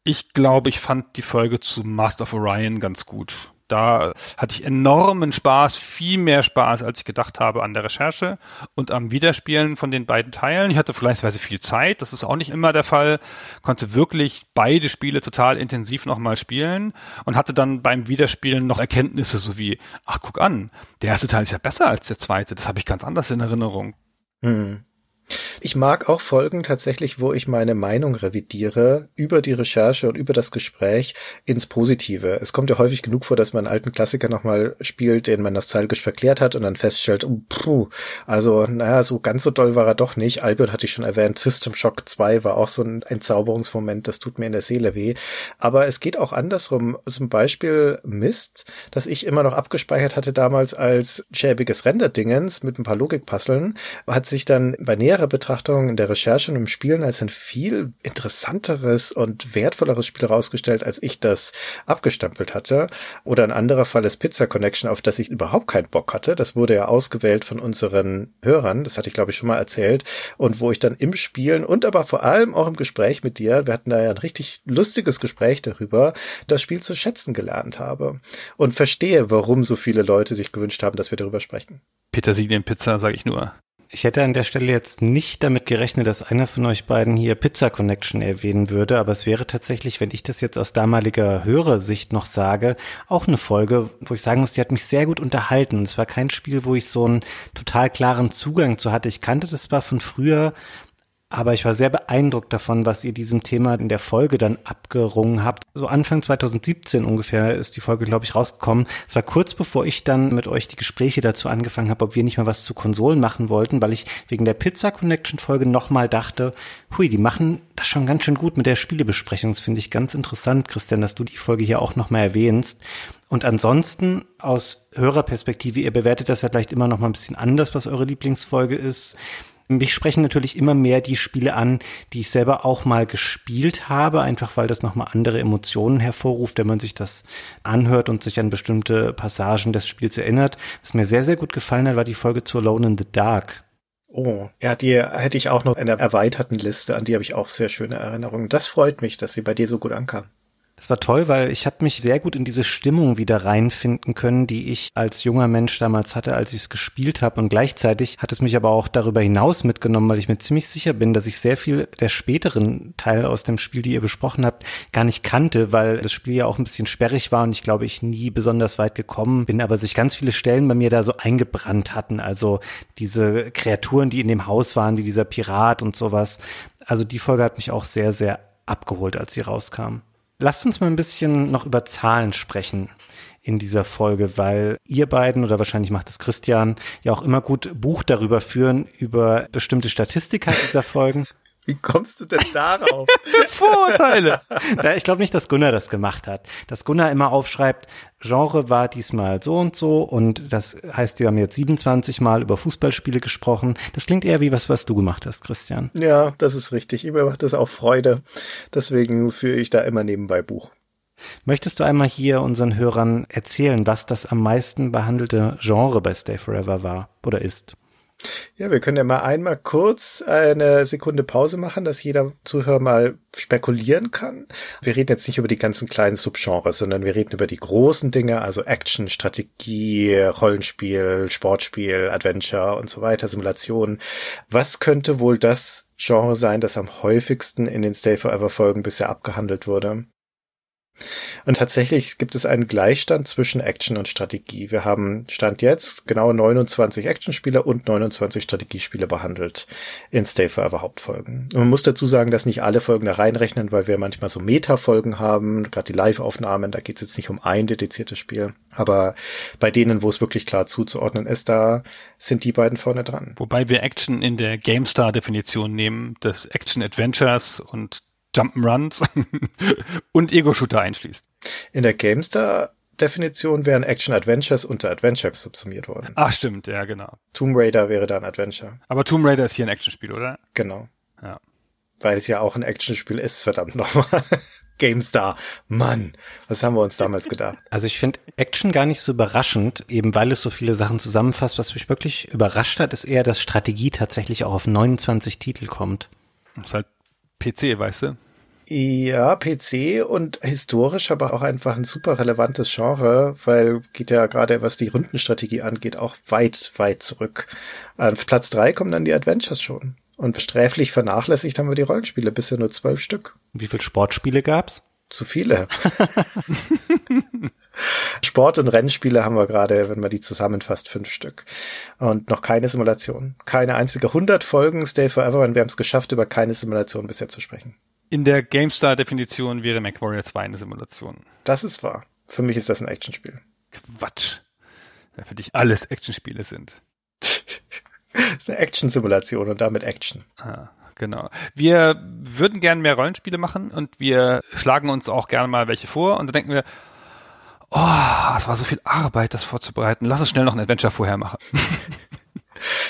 ich glaube, ich fand die Folge zu Master of Orion ganz gut. Da hatte ich enormen Spaß, viel mehr Spaß, als ich gedacht habe an der Recherche und am Wiederspielen von den beiden Teilen. Ich hatte vielleicht viel Zeit, das ist auch nicht immer der Fall, konnte wirklich beide Spiele total intensiv nochmal spielen und hatte dann beim Wiederspielen noch Erkenntnisse so wie, ach guck an, der erste Teil ist ja besser als der zweite, das habe ich ganz anders in Erinnerung. Hm. Ich mag auch Folgen tatsächlich, wo ich meine Meinung revidiere über die Recherche und über das Gespräch ins Positive. Es kommt ja häufig genug vor, dass man einen alten Klassiker nochmal spielt, den man nostalgisch verklärt hat und dann feststellt, oh, puh, also naja, so ganz so doll war er doch nicht. Albion hatte ich schon erwähnt, System Shock 2 war auch so ein Entzauberungsmoment, das tut mir in der Seele weh. Aber es geht auch andersrum. Zum Beispiel Mist, das ich immer noch abgespeichert hatte damals als schäbiges Renderdingens mit ein paar Logikpuzzeln, hat sich dann bei näherer näherer Betrachtung in der Recherche und im Spielen als ein viel interessanteres und wertvolleres Spiel herausgestellt, als ich das abgestempelt hatte. Oder ein anderer Fall ist Pizza Connection, auf das ich überhaupt keinen Bock hatte. Das wurde ja ausgewählt von unseren Hörern. Das hatte ich, glaube ich, schon mal erzählt. Und wo ich dann im Spielen und aber vor allem auch im Gespräch mit dir, wir hatten da ja ein richtig lustiges Gespräch darüber, das Spiel zu schätzen gelernt habe. Und verstehe, warum so viele Leute sich gewünscht haben, dass wir darüber sprechen. Petersilienpizza, sage ich nur. Ich hätte an der Stelle jetzt nicht damit gerechnet, dass einer von euch beiden hier Pizza Connection erwähnen würde, aber es wäre tatsächlich, wenn ich das jetzt aus damaliger Hörersicht noch sage, auch eine Folge, wo ich sagen muss, die hat mich sehr gut unterhalten. Und es war kein Spiel, wo ich so einen total klaren Zugang zu hatte. Ich kannte das zwar von früher, aber ich war sehr beeindruckt davon, was ihr diesem Thema in der Folge dann abgerungen habt. So Anfang 2017 ungefähr ist die Folge, glaube ich, rausgekommen. Es war kurz bevor ich dann mit euch die Gespräche dazu angefangen habe, ob wir nicht mal was zu Konsolen machen wollten, weil ich wegen der Pizza Connection Folge nochmal dachte, hui, die machen das schon ganz schön gut mit der Spielebesprechung. Das finde ich ganz interessant, Christian, dass du die Folge hier auch nochmal erwähnst. Und ansonsten aus Hörerperspektive, ihr bewertet das ja vielleicht immer noch mal ein bisschen anders, was eure Lieblingsfolge ist. Mich sprechen natürlich immer mehr die Spiele an, die ich selber auch mal gespielt habe, einfach weil das nochmal andere Emotionen hervorruft, wenn man sich das anhört und sich an bestimmte Passagen des Spiels erinnert. Was mir sehr, sehr gut gefallen hat, war die Folge zu Alone in the Dark. Oh, ja, die hätte ich auch noch in der erweiterten Liste, an die habe ich auch sehr schöne Erinnerungen. Das freut mich, dass sie bei dir so gut ankam. Das war toll, weil ich habe mich sehr gut in diese Stimmung wieder reinfinden können, die ich als junger Mensch damals hatte, als ich es gespielt habe. Und gleichzeitig hat es mich aber auch darüber hinaus mitgenommen, weil ich mir ziemlich sicher bin, dass ich sehr viel der späteren Teil aus dem Spiel, die ihr besprochen habt, gar nicht kannte, weil das Spiel ja auch ein bisschen sperrig war und ich glaube, ich nie besonders weit gekommen bin, aber sich ganz viele Stellen bei mir da so eingebrannt hatten. Also diese Kreaturen, die in dem Haus waren, wie dieser Pirat und sowas. Also die Folge hat mich auch sehr, sehr abgeholt, als sie rauskam. Lasst uns mal ein bisschen noch über Zahlen sprechen in dieser Folge, weil ihr beiden oder wahrscheinlich macht es Christian ja auch immer gut Buch darüber führen, über bestimmte Statistiken dieser Folgen. Wie kommst du denn darauf? Vorurteile. Ich glaube nicht, dass Gunnar das gemacht hat. Dass Gunnar immer aufschreibt, Genre war diesmal so und so und das heißt, wir haben jetzt 27 Mal über Fußballspiele gesprochen. Das klingt eher wie was, was du gemacht hast, Christian. Ja, das ist richtig. Mir macht das auch Freude. Deswegen führe ich da immer nebenbei Buch. Möchtest du einmal hier unseren Hörern erzählen, was das am meisten behandelte Genre bei Stay Forever war oder ist? Ja, wir können ja mal einmal kurz eine Sekunde Pause machen, dass jeder Zuhörer mal spekulieren kann. Wir reden jetzt nicht über die ganzen kleinen Subgenres, sondern wir reden über die großen Dinge, also Action, Strategie, Rollenspiel, Sportspiel, Adventure und so weiter, Simulation. Was könnte wohl das Genre sein, das am häufigsten in den Stay Forever Folgen bisher abgehandelt wurde? Und tatsächlich gibt es einen Gleichstand zwischen Action und Strategie. Wir haben Stand jetzt genau 29 Actionspiele und 29 Strategiespiele behandelt in Stay Forever Hauptfolgen. Und man muss dazu sagen, dass nicht alle Folgen da reinrechnen, weil wir manchmal so Meta-Folgen haben, gerade die Live-Aufnahmen, da geht es jetzt nicht um ein dediziertes Spiel. Aber bei denen, wo es wirklich klar zuzuordnen ist, da sind die beiden vorne dran. Wobei wir Action in der GameStar-Definition nehmen, des Action-Adventures und Jump'n'Runs und Ego-Shooter einschließt. In der GameStar Definition wären Action Adventures unter Adventure subsumiert worden. Ach, stimmt, ja, genau. Tomb Raider wäre da ein Adventure. Aber Tomb Raider ist hier ein Actionspiel, oder? Genau. Ja. Weil es ja auch ein Actionspiel ist, verdammt nochmal. GameStar. Mann, was haben wir uns damals gedacht? Also ich finde Action gar nicht so überraschend, eben weil es so viele Sachen zusammenfasst. Was mich wirklich überrascht hat, ist eher, dass Strategie tatsächlich auch auf 29 Titel kommt. Das ist halt PC, weißt du? Ja, PC und historisch aber auch einfach ein super relevantes Genre, weil geht ja gerade, was die Rundenstrategie angeht, auch weit, weit zurück. An Platz drei kommen dann die Adventures schon. Und sträflich vernachlässigt haben wir die Rollenspiele, bisher nur zwölf Stück. Wie viele Sportspiele gab's? Zu viele. Sport- und Rennspiele haben wir gerade, wenn man die zusammenfasst, fünf Stück. Und noch keine Simulation. Keine einzige 100 Folgen Stay Forever und wir haben es geschafft, über keine Simulation bisher zu sprechen. In der GameStar-Definition wäre MacWarrior 2 eine Simulation. Das ist wahr. Für mich ist das ein Actionspiel. Quatsch. Ja, für dich alles Actionspiele sind. das ist eine Action-Simulation und damit Action. Ah, genau. Wir würden gerne mehr Rollenspiele machen und wir schlagen uns auch gerne mal welche vor und dann denken wir, oh, es war so viel Arbeit, das vorzubereiten. Lass uns schnell noch ein Adventure vorher machen.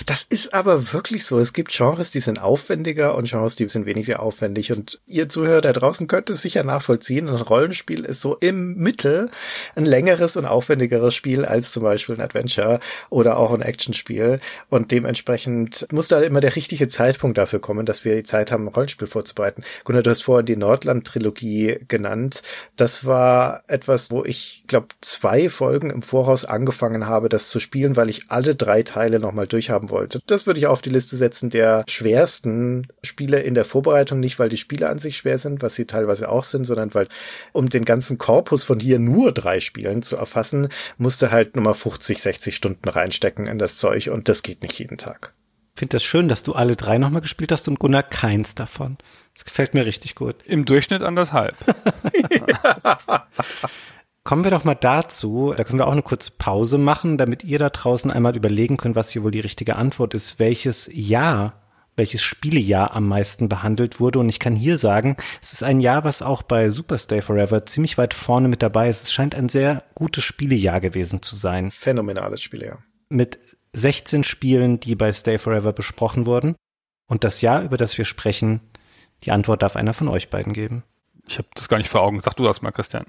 Das ist aber wirklich so. Es gibt Genres, die sind aufwendiger und Genres, die sind weniger aufwendig. Und ihr Zuhörer da draußen könnt es sicher nachvollziehen. Ein Rollenspiel ist so im Mittel ein längeres und aufwendigeres Spiel als zum Beispiel ein Adventure oder auch ein Actionspiel. Und dementsprechend muss da immer der richtige Zeitpunkt dafür kommen, dass wir die Zeit haben, ein Rollenspiel vorzubereiten. Gunnar, du hast vorhin die Nordland-Trilogie genannt. Das war etwas, wo ich glaube, zwei Folgen im Voraus angefangen habe, das zu spielen, weil ich alle drei Teile nochmal durchhaben wollte. Das würde ich auf die Liste setzen der schwersten Spiele in der Vorbereitung, nicht weil die Spiele an sich schwer sind, was sie teilweise auch sind, sondern weil, um den ganzen Korpus von hier nur drei Spielen zu erfassen, musste halt nochmal 50, 60 Stunden reinstecken in das Zeug und das geht nicht jeden Tag. Ich finde das schön, dass du alle drei nochmal gespielt hast und Gunnar keins davon. Das gefällt mir richtig gut. Im Durchschnitt anderthalb. Kommen wir doch mal dazu, da können wir auch eine kurze Pause machen, damit ihr da draußen einmal überlegen könnt, was hier wohl die richtige Antwort ist, welches Jahr, welches Spielejahr am meisten behandelt wurde. Und ich kann hier sagen, es ist ein Jahr, was auch bei Super Stay Forever ziemlich weit vorne mit dabei ist. Es scheint ein sehr gutes Spielejahr gewesen zu sein. Phänomenales Spielejahr. Mit 16 Spielen, die bei Stay Forever besprochen wurden. Und das Jahr, über das wir sprechen, die Antwort darf einer von euch beiden geben. Ich habe das gar nicht vor Augen. Sag du das mal, Christian.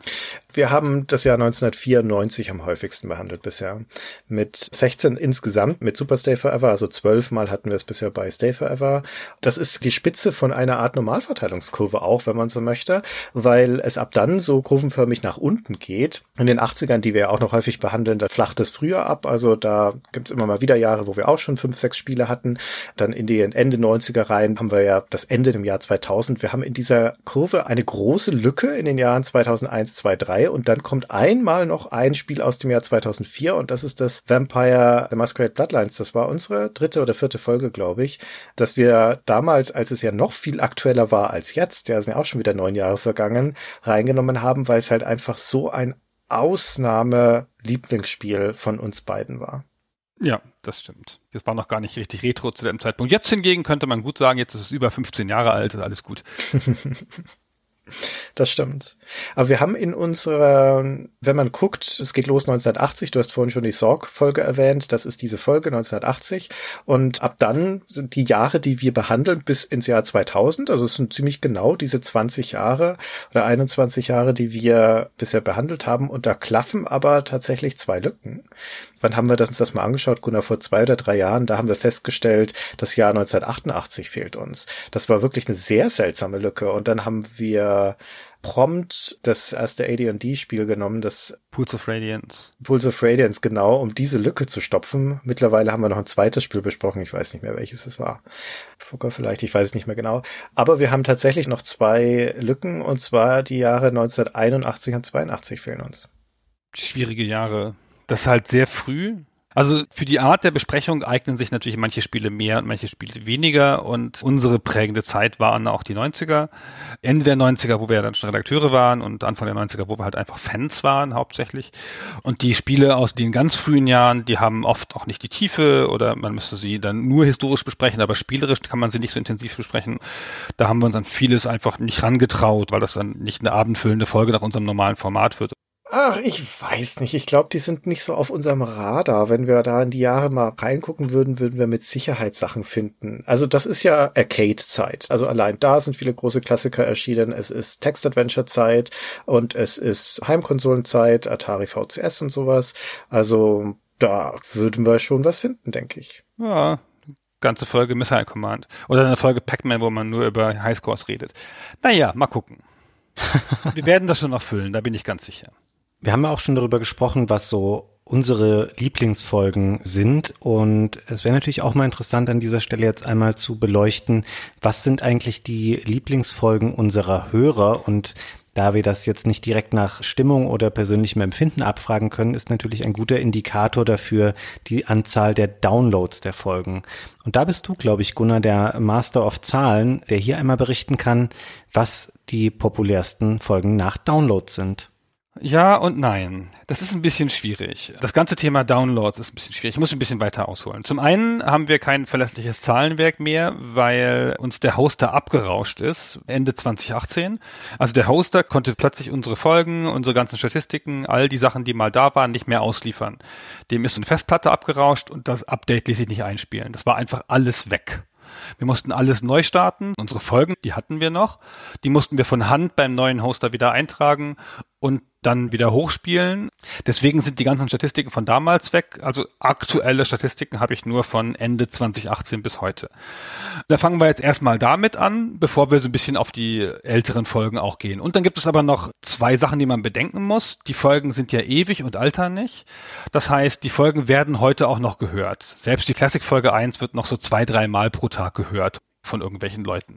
Wir haben das Jahr 1994 am häufigsten behandelt bisher. Mit 16 insgesamt mit Super Stay Forever, also zwölfmal hatten wir es bisher bei Stay Forever. Das ist die Spitze von einer Art Normalverteilungskurve auch, wenn man so möchte, weil es ab dann so kurvenförmig nach unten geht. In den 80ern, die wir auch noch häufig behandeln, da flacht es früher ab. Also da gibt es immer mal wieder Jahre, wo wir auch schon fünf, sechs Spiele hatten. Dann in den Ende 90er rein haben wir ja das Ende im Jahr 2000. Wir haben in dieser Kurve eine große Lücke in den Jahren 2001, 2, 3 und dann kommt einmal noch ein Spiel aus dem Jahr 2004 und das ist das Vampire The Masquerade Bloodlines. Das war unsere dritte oder vierte Folge, glaube ich, dass wir damals, als es ja noch viel aktueller war als jetzt, ja, sind ja auch schon wieder neun Jahre vergangen, reingenommen haben, weil es halt einfach so ein Ausnahme-Lieblingsspiel von uns beiden war. Ja, das stimmt. Das war noch gar nicht richtig retro zu dem Zeitpunkt. Jetzt hingegen könnte man gut sagen, jetzt ist es über 15 Jahre alt, ist alles gut. Das stimmt. Aber wir haben in unserer, wenn man guckt, es geht los 1980, du hast vorhin schon die Sorg-Folge erwähnt, das ist diese Folge 1980 und ab dann sind die Jahre, die wir behandeln, bis ins Jahr 2000, also es sind ziemlich genau diese 20 Jahre oder 21 Jahre, die wir bisher behandelt haben und da klaffen aber tatsächlich zwei Lücken. Wann haben wir das, uns das mal angeschaut, Gunnar, vor zwei oder drei Jahren, da haben wir festgestellt, das Jahr 1988 fehlt uns. Das war wirklich eine sehr seltsame Lücke und dann haben wir prompt das erste AD&D-Spiel genommen, das Pools of Radiance. Pools of Radiance, genau, um diese Lücke zu stopfen. Mittlerweile haben wir noch ein zweites Spiel besprochen, ich weiß nicht mehr, welches es war. Fugger vielleicht, ich weiß es nicht mehr genau. Aber wir haben tatsächlich noch zwei Lücken, und zwar die Jahre 1981 und 82 fehlen uns. Schwierige Jahre. Das halt sehr früh. Also für die Art der Besprechung eignen sich natürlich manche Spiele mehr und manche Spiele weniger und unsere prägende Zeit waren auch die 90er. Ende der 90er, wo wir dann schon Redakteure waren und Anfang der 90er, wo wir halt einfach Fans waren hauptsächlich. Und die Spiele aus den ganz frühen Jahren, die haben oft auch nicht die Tiefe oder man müsste sie dann nur historisch besprechen, aber spielerisch kann man sie nicht so intensiv besprechen. Da haben wir uns an vieles einfach nicht rangetraut, weil das dann nicht eine abendfüllende Folge nach unserem normalen Format wird. Ach, ich weiß nicht. Ich glaube, die sind nicht so auf unserem Radar. Wenn wir da in die Jahre mal reingucken würden, würden wir mit Sicherheit Sachen finden. Also das ist ja Arcade-Zeit. Also allein da sind viele große Klassiker erschienen. Es ist Text-Adventure-Zeit und es ist Heimkonsolenzeit, Atari VCS und sowas. Also da würden wir schon was finden, denke ich. Ja, ganze Folge Missile Command. Oder eine Folge Pac-Man, wo man nur über Highscores redet. Naja, mal gucken. wir werden das schon noch füllen, da bin ich ganz sicher. Wir haben ja auch schon darüber gesprochen, was so unsere Lieblingsfolgen sind. Und es wäre natürlich auch mal interessant, an dieser Stelle jetzt einmal zu beleuchten, was sind eigentlich die Lieblingsfolgen unserer Hörer und da wir das jetzt nicht direkt nach Stimmung oder persönlichem Empfinden abfragen können, ist natürlich ein guter Indikator dafür die Anzahl der Downloads der Folgen. Und da bist du, glaube ich, Gunnar, der Master of Zahlen, der hier einmal berichten kann, was die populärsten Folgen nach Downloads sind. Ja und nein. Das ist ein bisschen schwierig. Das ganze Thema Downloads ist ein bisschen schwierig. Ich muss ein bisschen weiter ausholen. Zum einen haben wir kein verlässliches Zahlenwerk mehr, weil uns der Hoster abgerauscht ist, Ende 2018. Also der Hoster konnte plötzlich unsere Folgen, unsere ganzen Statistiken, all die Sachen, die mal da waren, nicht mehr ausliefern. Dem ist eine Festplatte abgerauscht und das Update ließ sich nicht einspielen. Das war einfach alles weg. Wir mussten alles neu starten. Unsere Folgen, die hatten wir noch. Die mussten wir von Hand beim neuen Hoster wieder eintragen und dann wieder hochspielen. Deswegen sind die ganzen Statistiken von damals weg. Also aktuelle Statistiken habe ich nur von Ende 2018 bis heute. Da fangen wir jetzt erstmal damit an, bevor wir so ein bisschen auf die älteren Folgen auch gehen. Und dann gibt es aber noch zwei Sachen, die man bedenken muss. Die Folgen sind ja ewig und altern nicht. Das heißt, die Folgen werden heute auch noch gehört. Selbst die Classic Folge 1 wird noch so zwei, drei Mal pro Tag gehört von irgendwelchen Leuten.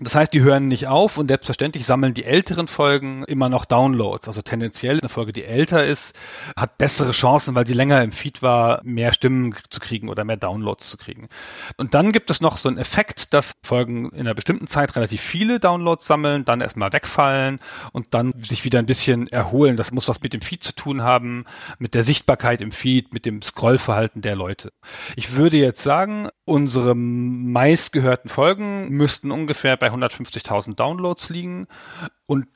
Das heißt, die hören nicht auf und selbstverständlich sammeln die älteren Folgen immer noch Downloads. Also tendenziell eine Folge, die älter ist, hat bessere Chancen, weil sie länger im Feed war, mehr Stimmen zu kriegen oder mehr Downloads zu kriegen. Und dann gibt es noch so einen Effekt, dass Folgen in einer bestimmten Zeit relativ viele Downloads sammeln, dann erstmal wegfallen und dann sich wieder ein bisschen erholen. Das muss was mit dem Feed zu tun haben, mit der Sichtbarkeit im Feed, mit dem Scrollverhalten der Leute. Ich würde jetzt sagen, unsere meistgehörten Folgen müssten ungefähr bei 150.000 Downloads liegen und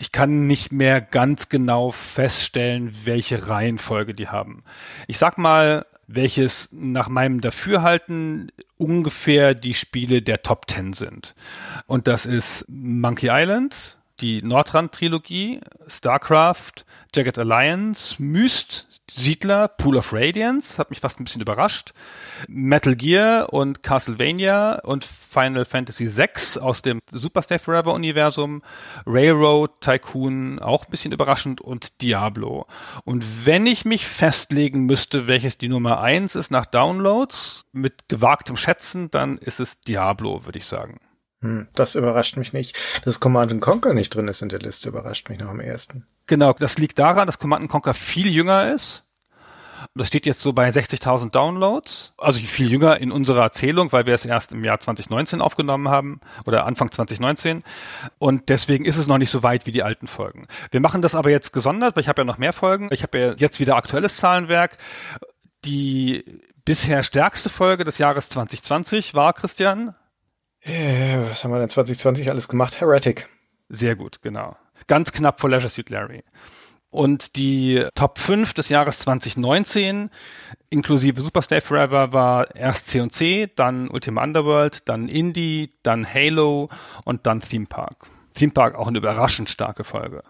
ich kann nicht mehr ganz genau feststellen, welche Reihenfolge die haben. Ich sag mal, welches nach meinem Dafürhalten ungefähr die Spiele der Top 10 sind. Und das ist Monkey Island, die Nordrand-Trilogie, StarCraft, Jagged Alliance, Myst, Siedler, Pool of Radiance, hat mich fast ein bisschen überrascht, Metal Gear und Castlevania und Final Fantasy VI aus dem Super Stay Forever Universum, Railroad, Tycoon, auch ein bisschen überraschend und Diablo. Und wenn ich mich festlegen müsste, welches die Nummer eins ist nach Downloads, mit gewagtem Schätzen, dann ist es Diablo, würde ich sagen. Hm, das überrascht mich nicht. Dass Command Conquer nicht drin ist in der Liste, überrascht mich noch am ersten. Genau, das liegt daran, dass Command Conquer viel jünger ist. Das steht jetzt so bei 60.000 Downloads, also viel jünger in unserer Erzählung, weil wir es erst im Jahr 2019 aufgenommen haben oder Anfang 2019 und deswegen ist es noch nicht so weit wie die alten Folgen. Wir machen das aber jetzt gesondert, weil ich habe ja noch mehr Folgen. Ich habe ja jetzt wieder aktuelles Zahlenwerk. Die bisher stärkste Folge des Jahres 2020 war, Christian, äh, was haben wir denn 2020 alles gemacht? Heretic. Sehr gut, genau. Ganz knapp vor Leisure Suit Larry. Und die Top 5 des Jahres 2019, inklusive Super Stay Forever, war erst C&C, dann Ultima Underworld, dann Indie, dann Halo und dann Theme Park. Theme Park auch eine überraschend starke Folge.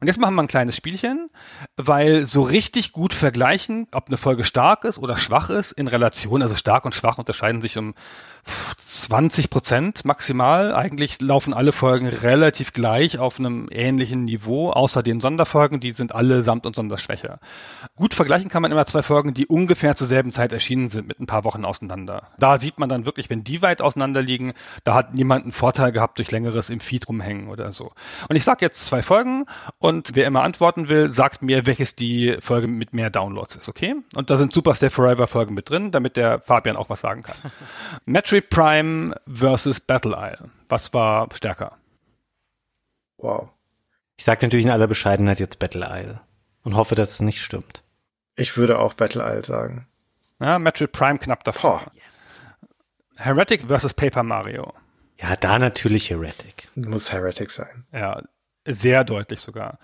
Und jetzt machen wir ein kleines Spielchen, weil so richtig gut vergleichen, ob eine Folge stark ist oder schwach ist, in Relation, also stark und schwach unterscheiden sich um 20 Prozent maximal. Eigentlich laufen alle Folgen relativ gleich auf einem ähnlichen Niveau, außer den Sonderfolgen, die sind alle samt und sonderschwächer. Gut vergleichen kann man immer zwei Folgen, die ungefähr zur selben Zeit erschienen sind, mit ein paar Wochen auseinander. Da sieht man dann wirklich, wenn die weit auseinander liegen, da hat niemand einen Vorteil gehabt durch längeres im Feed rumhängen oder so. Und ich sage jetzt zwei Folgen und wer immer antworten will, sagt mir, welches die Folge mit mehr Downloads ist, okay? Und da sind Super Stay Forever Folgen mit drin, damit der Fabian auch was sagen kann. Metroid Prime versus Battle Isle. Was war stärker? Wow. Ich sage natürlich in aller Bescheidenheit jetzt Battle Isle und hoffe, dass es nicht stimmt. Ich würde auch Battle Isle sagen. Ja, Metroid Prime knapp davor. Boah. Heretic versus Paper Mario. Ja, da natürlich Heretic. Muss Heretic sein. Ja, sehr deutlich sogar.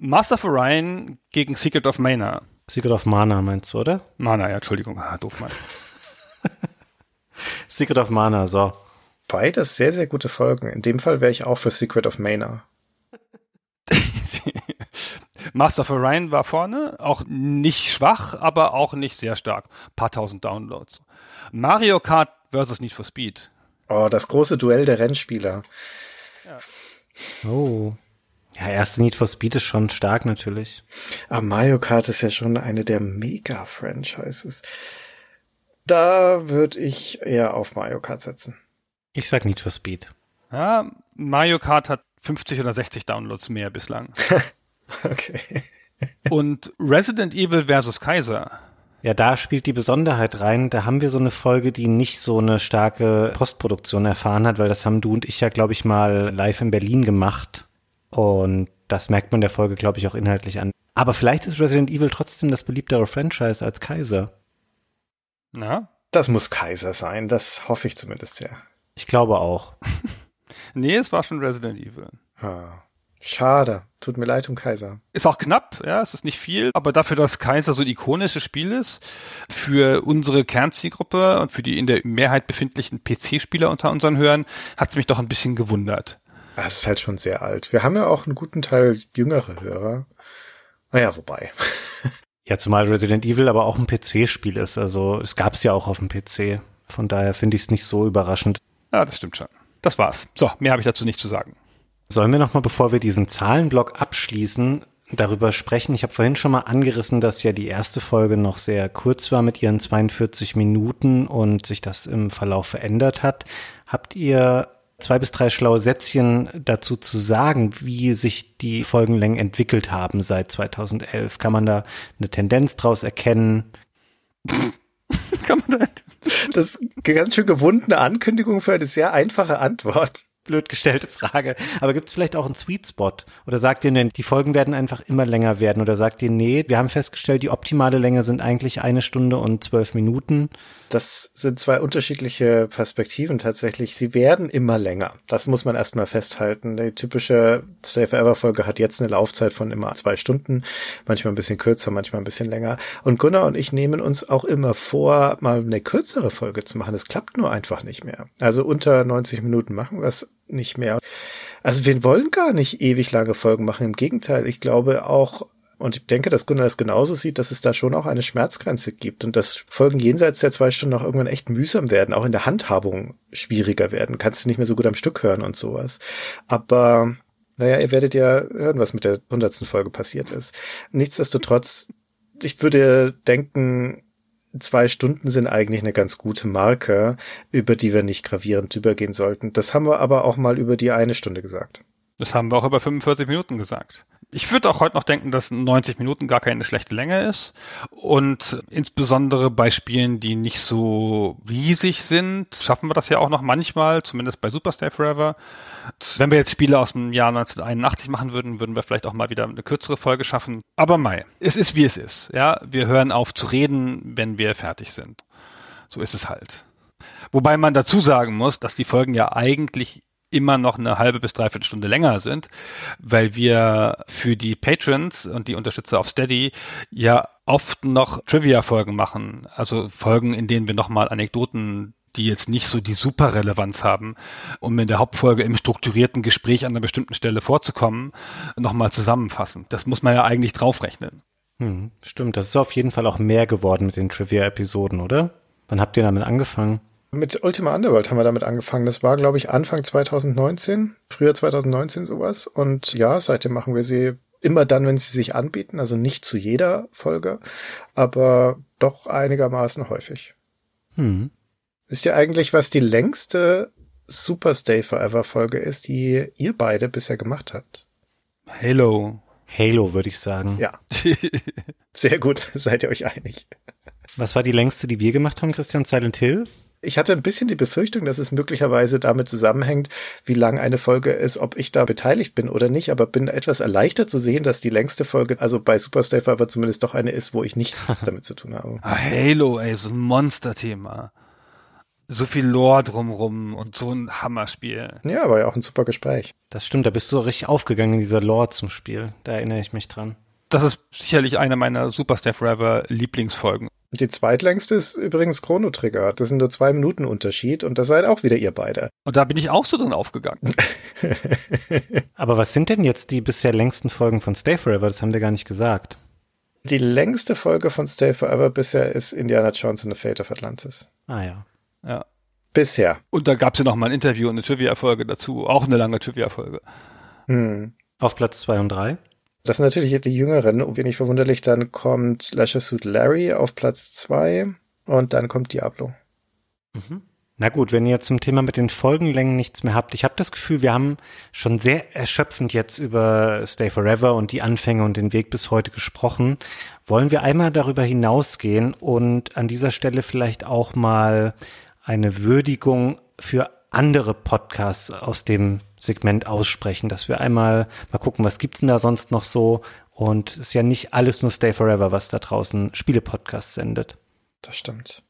Master of Orion gegen Secret of Mana. Secret of Mana meinst du, oder? Mana, ja, Entschuldigung, ah, doof mal. Secret of Mana, so. Beides sehr, sehr gute Folgen. In dem Fall wäre ich auch für Secret of Mana. Master of Orion war vorne, auch nicht schwach, aber auch nicht sehr stark. paar tausend Downloads. Mario Kart versus Need for Speed. Oh, das große Duell der Rennspieler. Oh. Ja, erste Need for Speed ist schon stark natürlich. Aber Mario Kart ist ja schon eine der Mega-Franchises. Da würde ich eher auf Mario Kart setzen. Ich sag Need for Speed. Ja, Mario Kart hat 50 oder 60 Downloads mehr bislang. Okay. Und Resident Evil versus Kaiser. Ja, da spielt die Besonderheit rein. Da haben wir so eine Folge, die nicht so eine starke Postproduktion erfahren hat, weil das haben du und ich ja, glaube ich, mal live in Berlin gemacht. Und das merkt man der Folge, glaube ich, auch inhaltlich an. Aber vielleicht ist Resident Evil trotzdem das beliebtere Franchise als Kaiser. Na? Das muss Kaiser sein. Das hoffe ich zumindest sehr. Ich glaube auch. Nee, es war schon Resident Evil. Ah, Schade. Tut mir leid um Kaiser. Ist auch knapp, ja, es ist nicht viel, aber dafür, dass Kaiser so ein ikonisches Spiel ist, für unsere Kernzielgruppe und für die in der Mehrheit befindlichen PC-Spieler unter unseren Hörern, hat es mich doch ein bisschen gewundert. Das ist halt schon sehr alt. Wir haben ja auch einen guten Teil jüngere Hörer. Naja, wobei. Ja, zumal Resident Evil aber auch ein PC-Spiel ist. Also es gab es ja auch auf dem PC. Von daher finde ich es nicht so überraschend. Ja, das stimmt schon. Das war's. So, mehr habe ich dazu nicht zu sagen. Sollen wir nochmal, bevor wir diesen Zahlenblock abschließen, darüber sprechen? Ich habe vorhin schon mal angerissen, dass ja die erste Folge noch sehr kurz war mit ihren 42 Minuten und sich das im Verlauf verändert hat. Habt ihr zwei bis drei schlaue Sätzchen dazu zu sagen, wie sich die Folgenlängen entwickelt haben seit 2011? Kann man da eine Tendenz draus erkennen? Kann man da Das ist eine ganz schön gewundene Ankündigung für eine sehr einfache Antwort. Blöd gestellte Frage. Aber gibt es vielleicht auch einen Sweet Spot? Oder sagt ihr denn, die Folgen werden einfach immer länger werden? Oder sagt ihr, nee, wir haben festgestellt, die optimale Länge sind eigentlich eine Stunde und zwölf Minuten? Das sind zwei unterschiedliche Perspektiven tatsächlich. Sie werden immer länger. Das muss man erstmal festhalten. Die typische Stay Forever Folge hat jetzt eine Laufzeit von immer zwei Stunden. Manchmal ein bisschen kürzer, manchmal ein bisschen länger. Und Gunnar und ich nehmen uns auch immer vor, mal eine kürzere Folge zu machen. Es klappt nur einfach nicht mehr. Also unter 90 Minuten machen wir es nicht mehr. Also wir wollen gar nicht ewig lange Folgen machen. Im Gegenteil, ich glaube auch, und ich denke, dass Gunnar das genauso sieht, dass es da schon auch eine Schmerzgrenze gibt und dass Folgen jenseits der zwei Stunden auch irgendwann echt mühsam werden, auch in der Handhabung schwieriger werden. Kannst du nicht mehr so gut am Stück hören und sowas. Aber naja, ihr werdet ja hören, was mit der hundertsten Folge passiert ist. Nichtsdestotrotz, ich würde denken, zwei Stunden sind eigentlich eine ganz gute Marke, über die wir nicht gravierend übergehen sollten. Das haben wir aber auch mal über die eine Stunde gesagt. Das haben wir auch über 45 Minuten gesagt ich würde auch heute noch denken, dass 90 Minuten gar keine schlechte Länge ist. Und insbesondere bei Spielen, die nicht so riesig sind, schaffen wir das ja auch noch manchmal, zumindest bei Super Stay Forever. Wenn wir jetzt Spiele aus dem Jahr 1981 machen würden, würden wir vielleicht auch mal wieder eine kürzere Folge schaffen. Aber Mai, es ist wie es ist. Ja, wir hören auf zu reden, wenn wir fertig sind. So ist es halt. Wobei man dazu sagen muss, dass die Folgen ja eigentlich immer noch eine halbe bis dreiviertel Stunde länger sind, weil wir für die Patrons und die Unterstützer auf Steady ja oft noch Trivia-Folgen machen. Also Folgen, in denen wir nochmal Anekdoten die jetzt nicht so die super Relevanz haben, um in der Hauptfolge im strukturierten Gespräch an einer bestimmten Stelle vorzukommen, nochmal zusammenfassen. Das muss man ja eigentlich draufrechnen. Hm, stimmt, das ist auf jeden Fall auch mehr geworden mit den Trivia-Episoden, oder? Wann habt ihr damit angefangen? Mit Ultima Underworld haben wir damit angefangen. Das war, glaube ich, Anfang 2019, früher 2019 sowas. Und ja, seitdem machen wir sie immer dann, wenn sie sich anbieten. Also nicht zu jeder Folge, aber doch einigermaßen häufig. Hm. Wisst ihr eigentlich, was die längste Super Stay Forever Folge ist, die ihr beide bisher gemacht habt? Halo. Halo, würde ich sagen. Ja. Sehr gut, seid ihr euch einig. Was war die längste, die wir gemacht haben, Christian? Silent Hill? Ich hatte ein bisschen die Befürchtung, dass es möglicherweise damit zusammenhängt, wie lang eine Folge ist, ob ich da beteiligt bin oder nicht, aber bin etwas erleichtert zu sehen, dass die längste Folge, also bei Superstay aber zumindest doch eine ist, wo ich nichts damit zu tun habe. Ah, Halo, ey, so ein Monsterthema. So viel Lore drumrum und so ein Hammerspiel. Ja, war ja auch ein super Gespräch. Das stimmt, da bist du richtig aufgegangen in dieser Lore zum Spiel. Da erinnere ich mich dran. Das ist sicherlich eine meiner Superstar Forever Lieblingsfolgen. Die zweitlängste ist übrigens Chrono Trigger. Das sind nur zwei Minuten Unterschied und das seid auch wieder ihr beide. Und da bin ich auch so drin aufgegangen. Aber was sind denn jetzt die bisher längsten Folgen von Stay Forever? Das haben wir gar nicht gesagt. Die längste Folge von Stay Forever bisher ist Indiana Jones in the Fate of Atlantis. Ah ja. Ja. Bisher. Und da gab es ja noch mal ein Interview und eine Trivia-Folge dazu. Auch eine lange Trivia-Folge. Hm. Auf Platz zwei und drei? Das sind natürlich die Jüngeren, wenig verwunderlich. Dann kommt Leisure Suit Larry auf Platz zwei und dann kommt Diablo. Mhm. Na gut, wenn ihr zum Thema mit den Folgenlängen nichts mehr habt. Ich habe das Gefühl, wir haben schon sehr erschöpfend jetzt über Stay Forever und die Anfänge und den Weg bis heute gesprochen. Wollen wir einmal darüber hinausgehen und an dieser Stelle vielleicht auch mal eine Würdigung für andere Podcasts aus dem Segment aussprechen, dass wir einmal mal gucken, was gibt's denn da sonst noch so und es ist ja nicht alles nur Stay Forever, was da draußen Spiele-Podcasts sendet. Das stimmt.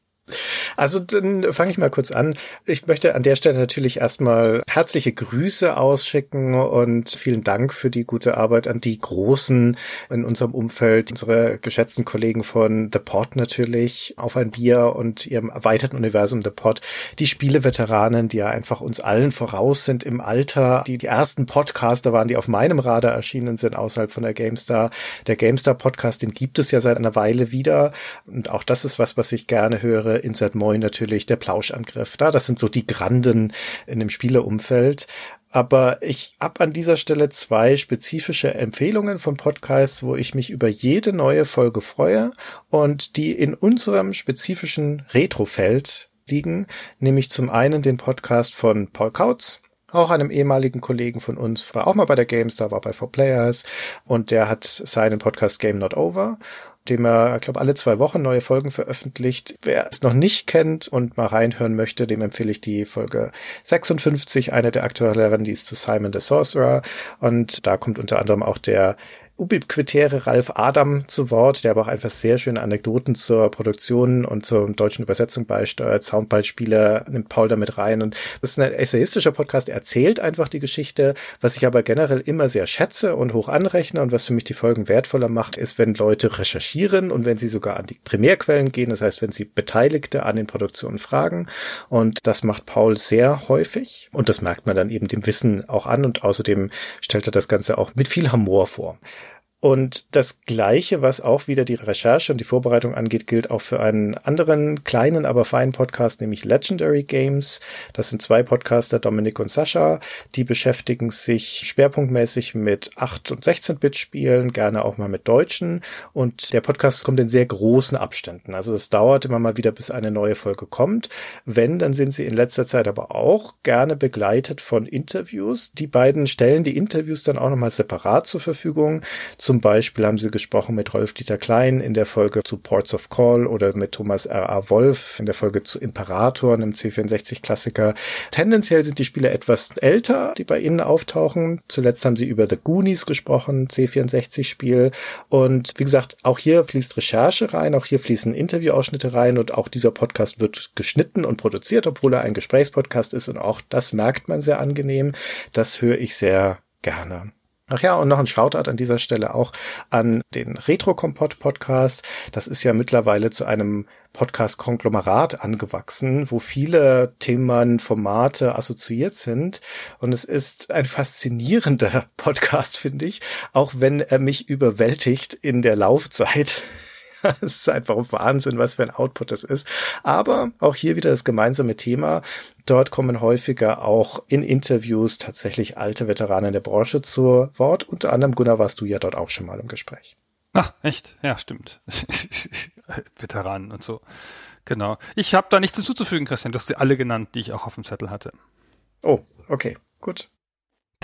Also dann fange ich mal kurz an. Ich möchte an der Stelle natürlich erstmal herzliche Grüße ausschicken und vielen Dank für die gute Arbeit an die Großen in unserem Umfeld, unsere geschätzten Kollegen von The Pod natürlich, auf ein Bier und ihrem erweiterten Universum The Pod, die Spieleveteranen, die ja einfach uns allen voraus sind im Alter, die die ersten Podcaster waren, die auf meinem Radar erschienen sind außerhalb von der GameStar. Der GameStar Podcast, den gibt es ja seit einer Weile wieder und auch das ist was, was ich gerne höre Insert Moin natürlich, der Plauschangriff. Da, das sind so die Granden in dem Spieleumfeld. Aber ich habe an dieser Stelle zwei spezifische Empfehlungen von Podcasts, wo ich mich über jede neue Folge freue und die in unserem spezifischen Retrofeld liegen, nämlich zum einen den Podcast von Paul Kautz, auch einem ehemaligen Kollegen von uns, war auch mal bei der GameStar, war bei 4Players und der hat seinen Podcast Game Not Over dem er, glaube, alle zwei Wochen neue Folgen veröffentlicht. Wer es noch nicht kennt und mal reinhören möchte, dem empfehle ich die Folge 56, eine der aktuelleren, die ist zu Simon the Sorcerer. Und da kommt unter anderem auch der ubiquitäre Ralf Adam zu Wort, der aber auch einfach sehr schöne Anekdoten zur Produktion und zur deutschen Übersetzung beisteuert. Soundballspiele nimmt Paul damit rein und das ist ein essayistischer Podcast. Er erzählt einfach die Geschichte, was ich aber generell immer sehr schätze und hoch anrechne und was für mich die Folgen wertvoller macht, ist, wenn Leute recherchieren und wenn sie sogar an die Primärquellen gehen. Das heißt, wenn sie Beteiligte an den Produktionen fragen und das macht Paul sehr häufig und das merkt man dann eben dem Wissen auch an und außerdem stellt er das Ganze auch mit viel Humor vor. Und das Gleiche, was auch wieder die Recherche und die Vorbereitung angeht, gilt auch für einen anderen kleinen, aber feinen Podcast, nämlich Legendary Games. Das sind zwei Podcaster, Dominik und Sascha. Die beschäftigen sich schwerpunktmäßig mit 8- und 16-Bit-Spielen, gerne auch mal mit Deutschen. Und der Podcast kommt in sehr großen Abständen. Also es dauert immer mal wieder, bis eine neue Folge kommt. Wenn, dann sind sie in letzter Zeit aber auch gerne begleitet von Interviews. Die beiden stellen die Interviews dann auch nochmal separat zur Verfügung. Zum Beispiel haben sie gesprochen mit Rolf-Dieter Klein in der Folge zu Ports of Call oder mit Thomas R.A. Wolf in der Folge zu Imperator, einem C64-Klassiker. Tendenziell sind die Spiele etwas älter, die bei ihnen auftauchen. Zuletzt haben sie über The Goonies gesprochen, C64-Spiel. Und wie gesagt, auch hier fließt Recherche rein, auch hier fließen Interviewausschnitte rein und auch dieser Podcast wird geschnitten und produziert, obwohl er ein Gesprächspodcast ist und auch das merkt man sehr angenehm. Das höre ich sehr gerne. Ach ja, und noch ein Shoutout an dieser Stelle auch an den Retro-Kompott-Podcast. Das ist ja mittlerweile zu einem Podcast-Konglomerat angewachsen, wo viele Themen, Formate assoziiert sind. Und es ist ein faszinierender Podcast, finde ich, auch wenn er mich überwältigt in der Laufzeit. Es ist einfach Wahnsinn, was für ein Output das ist. Aber auch hier wieder das gemeinsame Thema. Dort kommen häufiger auch in Interviews tatsächlich alte Veteranen der Branche zu Wort. Unter anderem, Gunnar, warst du ja dort auch schon mal im Gespräch. Ach, echt? Ja, stimmt. Veteranen und so. Genau. Ich habe da nichts hinzuzufügen, Christian. Du hast sie alle genannt, die ich auch auf dem Zettel hatte. Oh, okay, gut.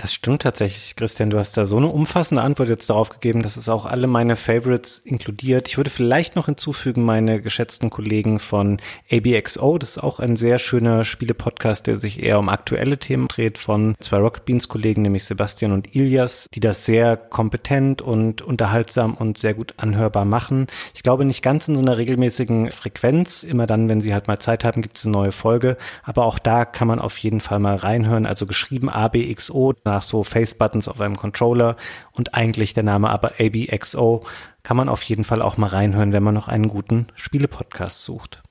Das stimmt tatsächlich, Christian. Du hast da so eine umfassende Antwort jetzt darauf gegeben, dass es auch alle meine Favorites inkludiert. Ich würde vielleicht noch hinzufügen, meine geschätzten Kollegen von ABXO. Das ist auch ein sehr schöner Spiele-Podcast, der sich eher um aktuelle Themen dreht, von zwei Rocket Beans Kollegen, nämlich Sebastian und Ilias, die das sehr kompetent und unterhaltsam und sehr gut anhörbar machen. Ich glaube nicht ganz in so einer regelmäßigen Frequenz. Immer dann, wenn sie halt mal Zeit haben, gibt es eine neue Folge. Aber auch da kann man auf jeden Fall mal reinhören. Also geschrieben ABXO nach so Face-Buttons auf einem Controller und eigentlich der Name aber ABXO, kann man auf jeden Fall auch mal reinhören, wenn man noch einen guten Spiele-Podcast sucht.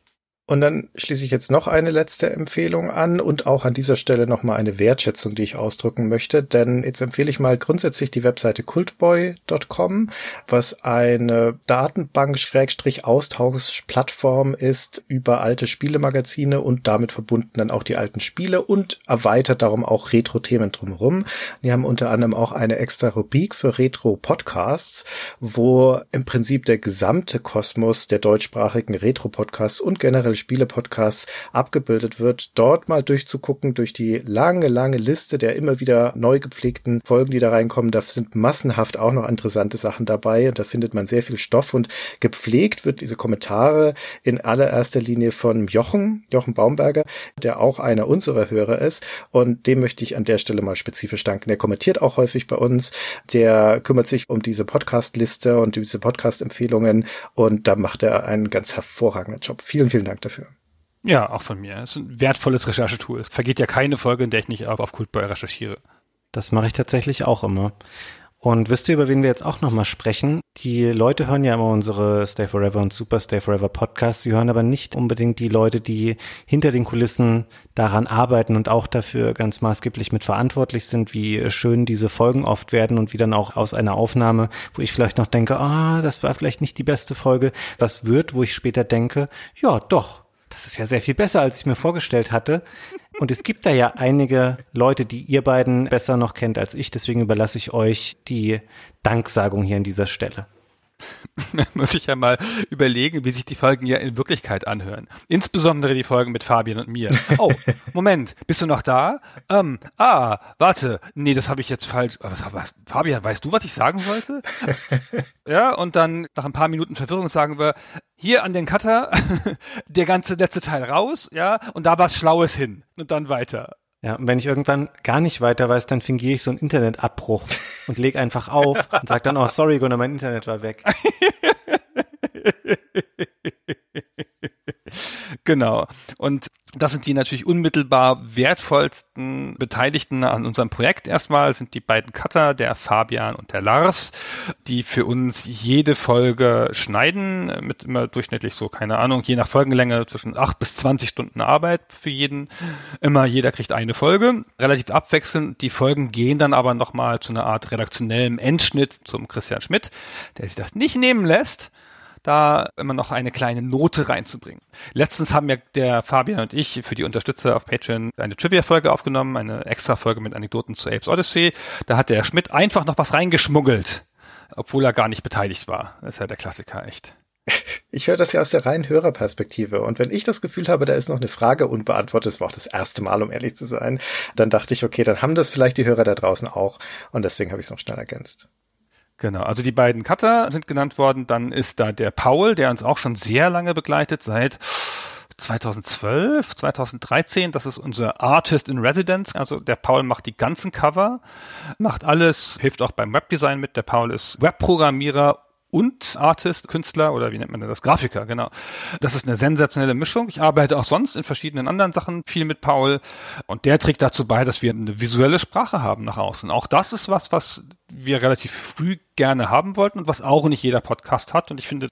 Und dann schließe ich jetzt noch eine letzte Empfehlung an und auch an dieser Stelle nochmal eine Wertschätzung, die ich ausdrücken möchte. Denn jetzt empfehle ich mal grundsätzlich die Webseite cultboy.com, was eine Datenbank-Austauschplattform ist über alte Spielemagazine und damit verbunden dann auch die alten Spiele und erweitert darum auch Retro-Themen drumherum. Die haben unter anderem auch eine extra Rubrik für Retro-Podcasts, wo im Prinzip der gesamte Kosmos der deutschsprachigen Retro-Podcasts und generell Spiele-Podcasts abgebildet wird, dort mal durchzugucken durch die lange, lange Liste der immer wieder neu gepflegten Folgen, die da reinkommen. Da sind massenhaft auch noch interessante Sachen dabei und da findet man sehr viel Stoff und gepflegt wird diese Kommentare in allererster Linie von Jochen, Jochen Baumberger, der auch einer unserer Hörer ist und dem möchte ich an der Stelle mal spezifisch danken. Der kommentiert auch häufig bei uns, der kümmert sich um diese Podcast-Liste und diese Podcast-Empfehlungen und da macht er einen ganz hervorragenden Job. Vielen, vielen Dank dafür. Ja, auch von mir. Es ist ein wertvolles Recherchetool. Es vergeht ja keine Folge, in der ich nicht auf, auf Cultboy recherchiere. Das mache ich tatsächlich auch immer. Und wisst ihr, über wen wir jetzt auch nochmal sprechen? Die Leute hören ja immer unsere Stay Forever und Super Stay Forever Podcasts. Sie hören aber nicht unbedingt die Leute, die hinter den Kulissen daran arbeiten und auch dafür ganz maßgeblich mit verantwortlich sind, wie schön diese Folgen oft werden und wie dann auch aus einer Aufnahme, wo ich vielleicht noch denke, ah, das war vielleicht nicht die beste Folge, was wird, wo ich später denke, ja, doch, das ist ja sehr viel besser, als ich mir vorgestellt hatte. Und es gibt da ja einige Leute, die ihr beiden besser noch kennt als ich. Deswegen überlasse ich euch die Danksagung hier an dieser Stelle. muss ich ja mal überlegen, wie sich die Folgen ja in Wirklichkeit anhören. Insbesondere die Folgen mit Fabian und mir. Oh, Moment, bist du noch da? Ähm, ah, warte, nee, das habe ich jetzt falsch. Was, was, Fabian, weißt du, was ich sagen wollte? ja, und dann nach ein paar Minuten Verwirrung sagen wir, hier an den Cutter, der ganze letzte Teil raus, ja, und da was Schlaues hin. Und dann weiter. Ja, und wenn ich irgendwann gar nicht weiter weiß, dann fingiere ich so einen Internetabbruch und leg einfach auf und sag dann, oh, sorry, Gunnar, mein Internet war weg. Genau. Und das sind die natürlich unmittelbar wertvollsten Beteiligten an unserem Projekt erstmal, sind die beiden Cutter, der Fabian und der Lars, die für uns jede Folge schneiden, mit immer durchschnittlich so, keine Ahnung, je nach Folgenlänge zwischen acht bis zwanzig Stunden Arbeit für jeden. Immer jeder kriegt eine Folge, relativ abwechselnd. Die Folgen gehen dann aber nochmal zu einer Art redaktionellem Endschnitt zum Christian Schmidt, der sich das nicht nehmen lässt da immer noch eine kleine Note reinzubringen. Letztens haben ja der Fabian und ich für die Unterstützer auf Patreon eine Trivia-Folge aufgenommen, eine Extra-Folge mit Anekdoten zu Apes Odyssey. Da hat der Schmidt einfach noch was reingeschmuggelt, obwohl er gar nicht beteiligt war. Das ist ja der Klassiker, echt. Ich höre das ja aus der reinen Hörerperspektive. Und wenn ich das Gefühl habe, da ist noch eine Frage unbeantwortet, das war auch das erste Mal, um ehrlich zu sein, dann dachte ich, okay, dann haben das vielleicht die Hörer da draußen auch. Und deswegen habe ich es noch schnell ergänzt. Genau, also die beiden Cutter sind genannt worden. Dann ist da der Paul, der uns auch schon sehr lange begleitet, seit 2012, 2013. Das ist unser Artist in Residence. Also der Paul macht die ganzen Cover, macht alles, hilft auch beim Webdesign mit. Der Paul ist Webprogrammierer und Artist, Künstler oder wie nennt man das? Grafiker, genau. Das ist eine sensationelle Mischung. Ich arbeite auch sonst in verschiedenen anderen Sachen viel mit Paul und der trägt dazu bei, dass wir eine visuelle Sprache haben nach außen. Auch das ist was, was wir relativ früh gerne haben wollten und was auch nicht jeder Podcast hat. Und ich finde,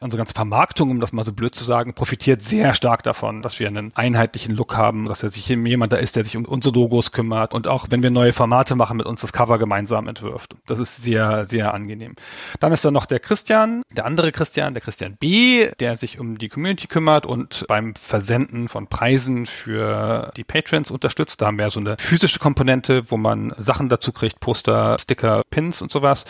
unsere ganze Vermarktung, um das mal so blöd zu sagen, profitiert sehr stark davon, dass wir einen einheitlichen Look haben, dass er sich jemand da ist, der sich um unsere Logos kümmert und auch wenn wir neue Formate machen, mit uns das Cover gemeinsam entwirft. Das ist sehr, sehr angenehm. Dann ist da noch der Christian, der andere Christian, der Christian B., der sich um die Community kümmert und beim Versenden von Preisen für die Patrons unterstützt. Da haben wir so eine physische Komponente, wo man Sachen dazu kriegt, Poster, Sticker, Pins und sowas.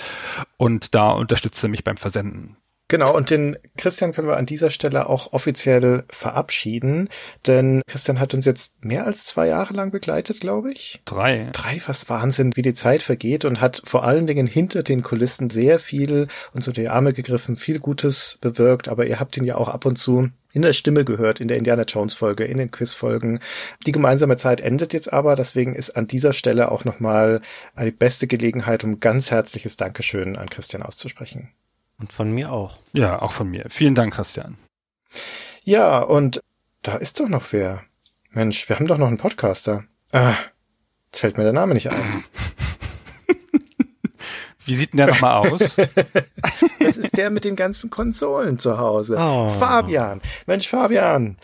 Und da unterstützt er mich beim Versenden. Genau, und den Christian können wir an dieser Stelle auch offiziell verabschieden, denn Christian hat uns jetzt mehr als zwei Jahre lang begleitet, glaube ich. Drei. Drei, fast Wahnsinn, wie die Zeit vergeht und hat vor allen Dingen hinter den Kulissen sehr viel uns unter die Arme gegriffen, viel Gutes bewirkt, aber ihr habt ihn ja auch ab und zu in der Stimme gehört, in der Indiana Jones Folge, in den Quiz-Folgen. Die gemeinsame Zeit endet jetzt aber, deswegen ist an dieser Stelle auch nochmal die beste Gelegenheit, um ganz herzliches Dankeschön an Christian auszusprechen. Und von mir auch. Ja, auch von mir. Vielen Dank, Christian. Ja, und da ist doch noch wer. Mensch, wir haben doch noch einen Podcaster. Ah, fällt mir der Name nicht ein. Wie sieht denn der nochmal aus? das ist der mit den ganzen Konsolen zu Hause. Oh. Fabian. Mensch, Fabian.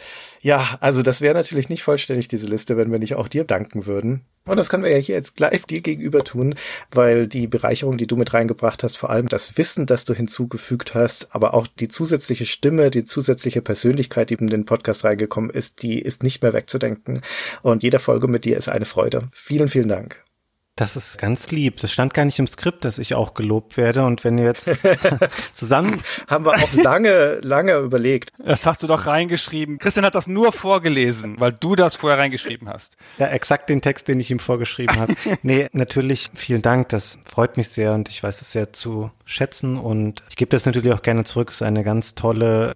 Ja, also das wäre natürlich nicht vollständig, diese Liste, wenn wir nicht auch dir danken würden. Und das können wir ja hier jetzt gleich dir gegenüber tun, weil die Bereicherung, die du mit reingebracht hast, vor allem das Wissen, das du hinzugefügt hast, aber auch die zusätzliche Stimme, die zusätzliche Persönlichkeit, die in den Podcast reingekommen ist, die ist nicht mehr wegzudenken. Und jede Folge mit dir ist eine Freude. Vielen, vielen Dank. Das ist ganz lieb. Das stand gar nicht im Skript, dass ich auch gelobt werde. Und wenn ihr jetzt zusammen. Haben wir auch lange, lange überlegt. Das hast du doch reingeschrieben. Christian hat das nur vorgelesen, weil du das vorher reingeschrieben hast. Ja, exakt den Text, den ich ihm vorgeschrieben habe. nee, natürlich vielen Dank. Das freut mich sehr und ich weiß es sehr zu schätzen. Und ich gebe das natürlich auch gerne zurück. Es ist eine ganz tolle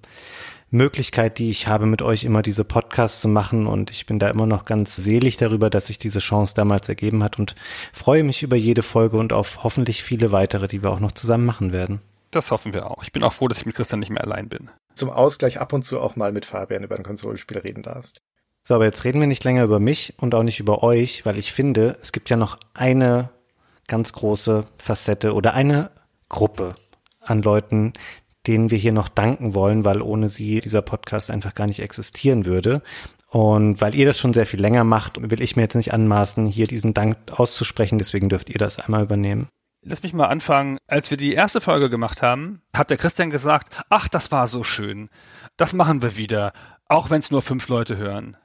Möglichkeit, die ich habe, mit euch immer diese Podcasts zu machen. Und ich bin da immer noch ganz selig darüber, dass sich diese Chance damals ergeben hat und freue mich über jede Folge und auf hoffentlich viele weitere, die wir auch noch zusammen machen werden. Das hoffen wir auch. Ich bin auch froh, dass ich mit Christian nicht mehr allein bin. Zum Ausgleich ab und zu auch mal mit Fabian über ein Konsolenspiel reden darfst. So, aber jetzt reden wir nicht länger über mich und auch nicht über euch, weil ich finde, es gibt ja noch eine ganz große Facette oder eine Gruppe an Leuten, denen wir hier noch danken wollen, weil ohne sie dieser Podcast einfach gar nicht existieren würde. Und weil ihr das schon sehr viel länger macht, will ich mir jetzt nicht anmaßen, hier diesen Dank auszusprechen. Deswegen dürft ihr das einmal übernehmen. Lass mich mal anfangen. Als wir die erste Folge gemacht haben, hat der Christian gesagt, ach, das war so schön. Das machen wir wieder. Auch wenn es nur fünf Leute hören.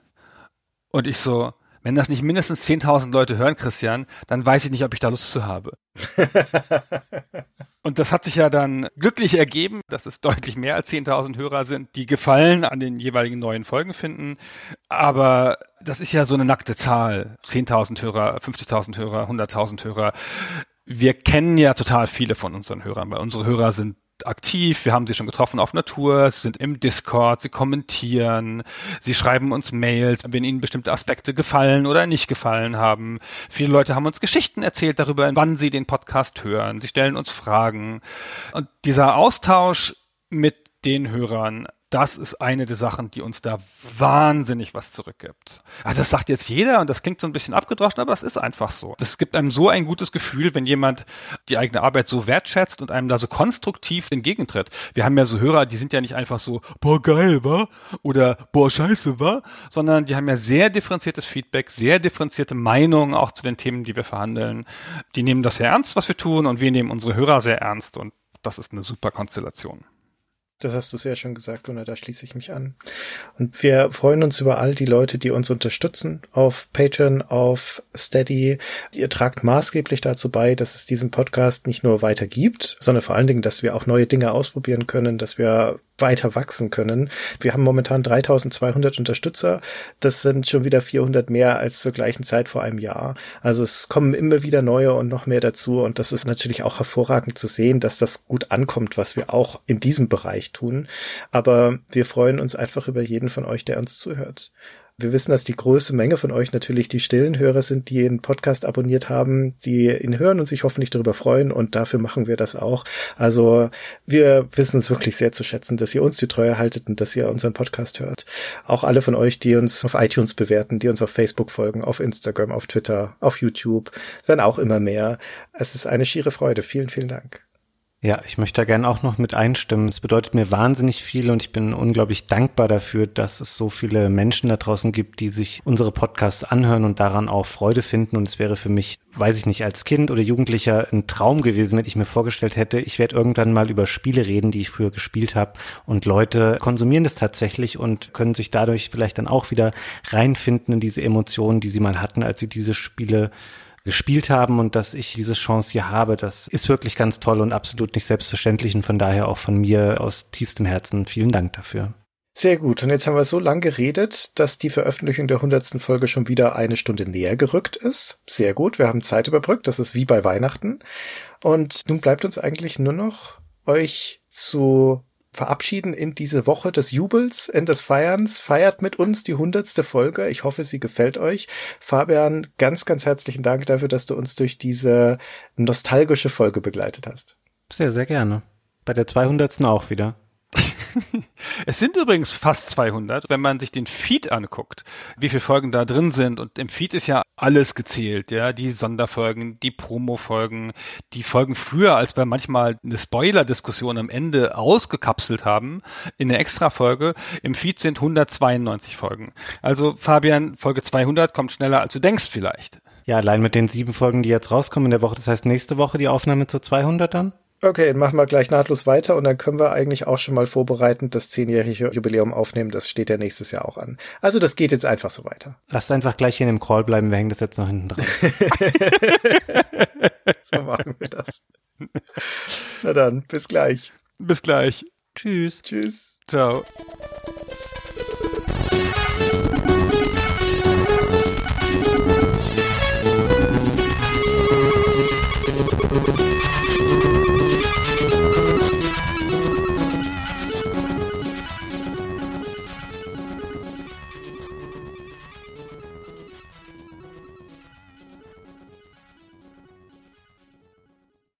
Und ich so, wenn das nicht mindestens 10.000 Leute hören, Christian, dann weiß ich nicht, ob ich da Lust zu habe. Und das hat sich ja dann glücklich ergeben, dass es deutlich mehr als 10.000 Hörer sind, die Gefallen an den jeweiligen neuen Folgen finden. Aber das ist ja so eine nackte Zahl. 10.000 Hörer, 50.000 Hörer, 100.000 Hörer. Wir kennen ja total viele von unseren Hörern, weil unsere Hörer sind aktiv, wir haben sie schon getroffen auf Natur, sie sind im Discord, sie kommentieren, sie schreiben uns Mails, wenn ihnen bestimmte Aspekte gefallen oder nicht gefallen haben. Viele Leute haben uns Geschichten erzählt darüber, wann sie den Podcast hören. Sie stellen uns Fragen. Und dieser Austausch mit den Hörern das ist eine der Sachen, die uns da wahnsinnig was zurückgibt. Also das sagt jetzt jeder und das klingt so ein bisschen abgedroschen, aber das ist einfach so. Das gibt einem so ein gutes Gefühl, wenn jemand die eigene Arbeit so wertschätzt und einem da so konstruktiv entgegentritt. Wir haben ja so Hörer, die sind ja nicht einfach so, boah, geil, wa? Oder boah, scheiße, wa? Sondern die haben ja sehr differenziertes Feedback, sehr differenzierte Meinungen auch zu den Themen, die wir verhandeln. Die nehmen das sehr ernst, was wir tun und wir nehmen unsere Hörer sehr ernst und das ist eine super Konstellation. Das hast du sehr schön gesagt, Gunnar, da schließe ich mich an. Und wir freuen uns über all die Leute, die uns unterstützen auf Patreon, auf Steady. Ihr tragt maßgeblich dazu bei, dass es diesen Podcast nicht nur weiter gibt, sondern vor allen Dingen, dass wir auch neue Dinge ausprobieren können, dass wir weiter wachsen können. Wir haben momentan 3200 Unterstützer. Das sind schon wieder 400 mehr als zur gleichen Zeit vor einem Jahr. Also es kommen immer wieder neue und noch mehr dazu. Und das ist natürlich auch hervorragend zu sehen, dass das gut ankommt, was wir auch in diesem Bereich tun. Aber wir freuen uns einfach über jeden von euch, der uns zuhört. Wir wissen, dass die größte Menge von euch natürlich die stillen Hörer sind, die den Podcast abonniert haben, die ihn hören und sich hoffentlich darüber freuen und dafür machen wir das auch. Also wir wissen es wirklich sehr zu schätzen, dass ihr uns die Treue haltet und dass ihr unseren Podcast hört. Auch alle von euch, die uns auf iTunes bewerten, die uns auf Facebook folgen, auf Instagram, auf Twitter, auf YouTube, werden auch immer mehr. Es ist eine schiere Freude. Vielen, vielen Dank. Ja, ich möchte da gerne auch noch mit einstimmen. Es bedeutet mir wahnsinnig viel und ich bin unglaublich dankbar dafür, dass es so viele Menschen da draußen gibt, die sich unsere Podcasts anhören und daran auch Freude finden. Und es wäre für mich, weiß ich nicht, als Kind oder Jugendlicher ein Traum gewesen, wenn ich mir vorgestellt hätte, ich werde irgendwann mal über Spiele reden, die ich früher gespielt habe. Und Leute konsumieren das tatsächlich und können sich dadurch vielleicht dann auch wieder reinfinden in diese Emotionen, die sie mal hatten, als sie diese Spiele gespielt haben und dass ich diese Chance hier habe, das ist wirklich ganz toll und absolut nicht selbstverständlich und von daher auch von mir aus tiefstem Herzen vielen Dank dafür. Sehr gut. Und jetzt haben wir so lang geredet, dass die Veröffentlichung der hundertsten Folge schon wieder eine Stunde näher gerückt ist. Sehr gut. Wir haben Zeit überbrückt. Das ist wie bei Weihnachten. Und nun bleibt uns eigentlich nur noch euch zu verabschieden in diese Woche des Jubels und des Feierns. Feiert mit uns die hundertste Folge. Ich hoffe, sie gefällt euch. Fabian, ganz, ganz herzlichen Dank dafür, dass du uns durch diese nostalgische Folge begleitet hast. Sehr, sehr gerne. Bei der 200. auch wieder. es sind übrigens fast 200, wenn man sich den Feed anguckt, wie viele Folgen da drin sind. Und im Feed ist ja alles gezählt, ja, die Sonderfolgen, die Promo-Folgen, die Folgen früher, als wir manchmal eine Spoiler-Diskussion am Ende ausgekapselt haben, in eine Extra-Folge. Im Feed sind 192 Folgen. Also Fabian, Folge 200 kommt schneller, als du denkst vielleicht. Ja, allein mit den sieben Folgen, die jetzt rauskommen in der Woche, das heißt nächste Woche die Aufnahme zu 200 dann? Okay, machen wir gleich nahtlos weiter und dann können wir eigentlich auch schon mal vorbereitend das zehnjährige Jubiläum aufnehmen. Das steht ja nächstes Jahr auch an. Also das geht jetzt einfach so weiter. Lasst einfach gleich hier in dem Call bleiben, wir hängen das jetzt noch hinten dran. so machen wir das. Na dann, bis gleich. Bis gleich. Tschüss. Tschüss. Ciao.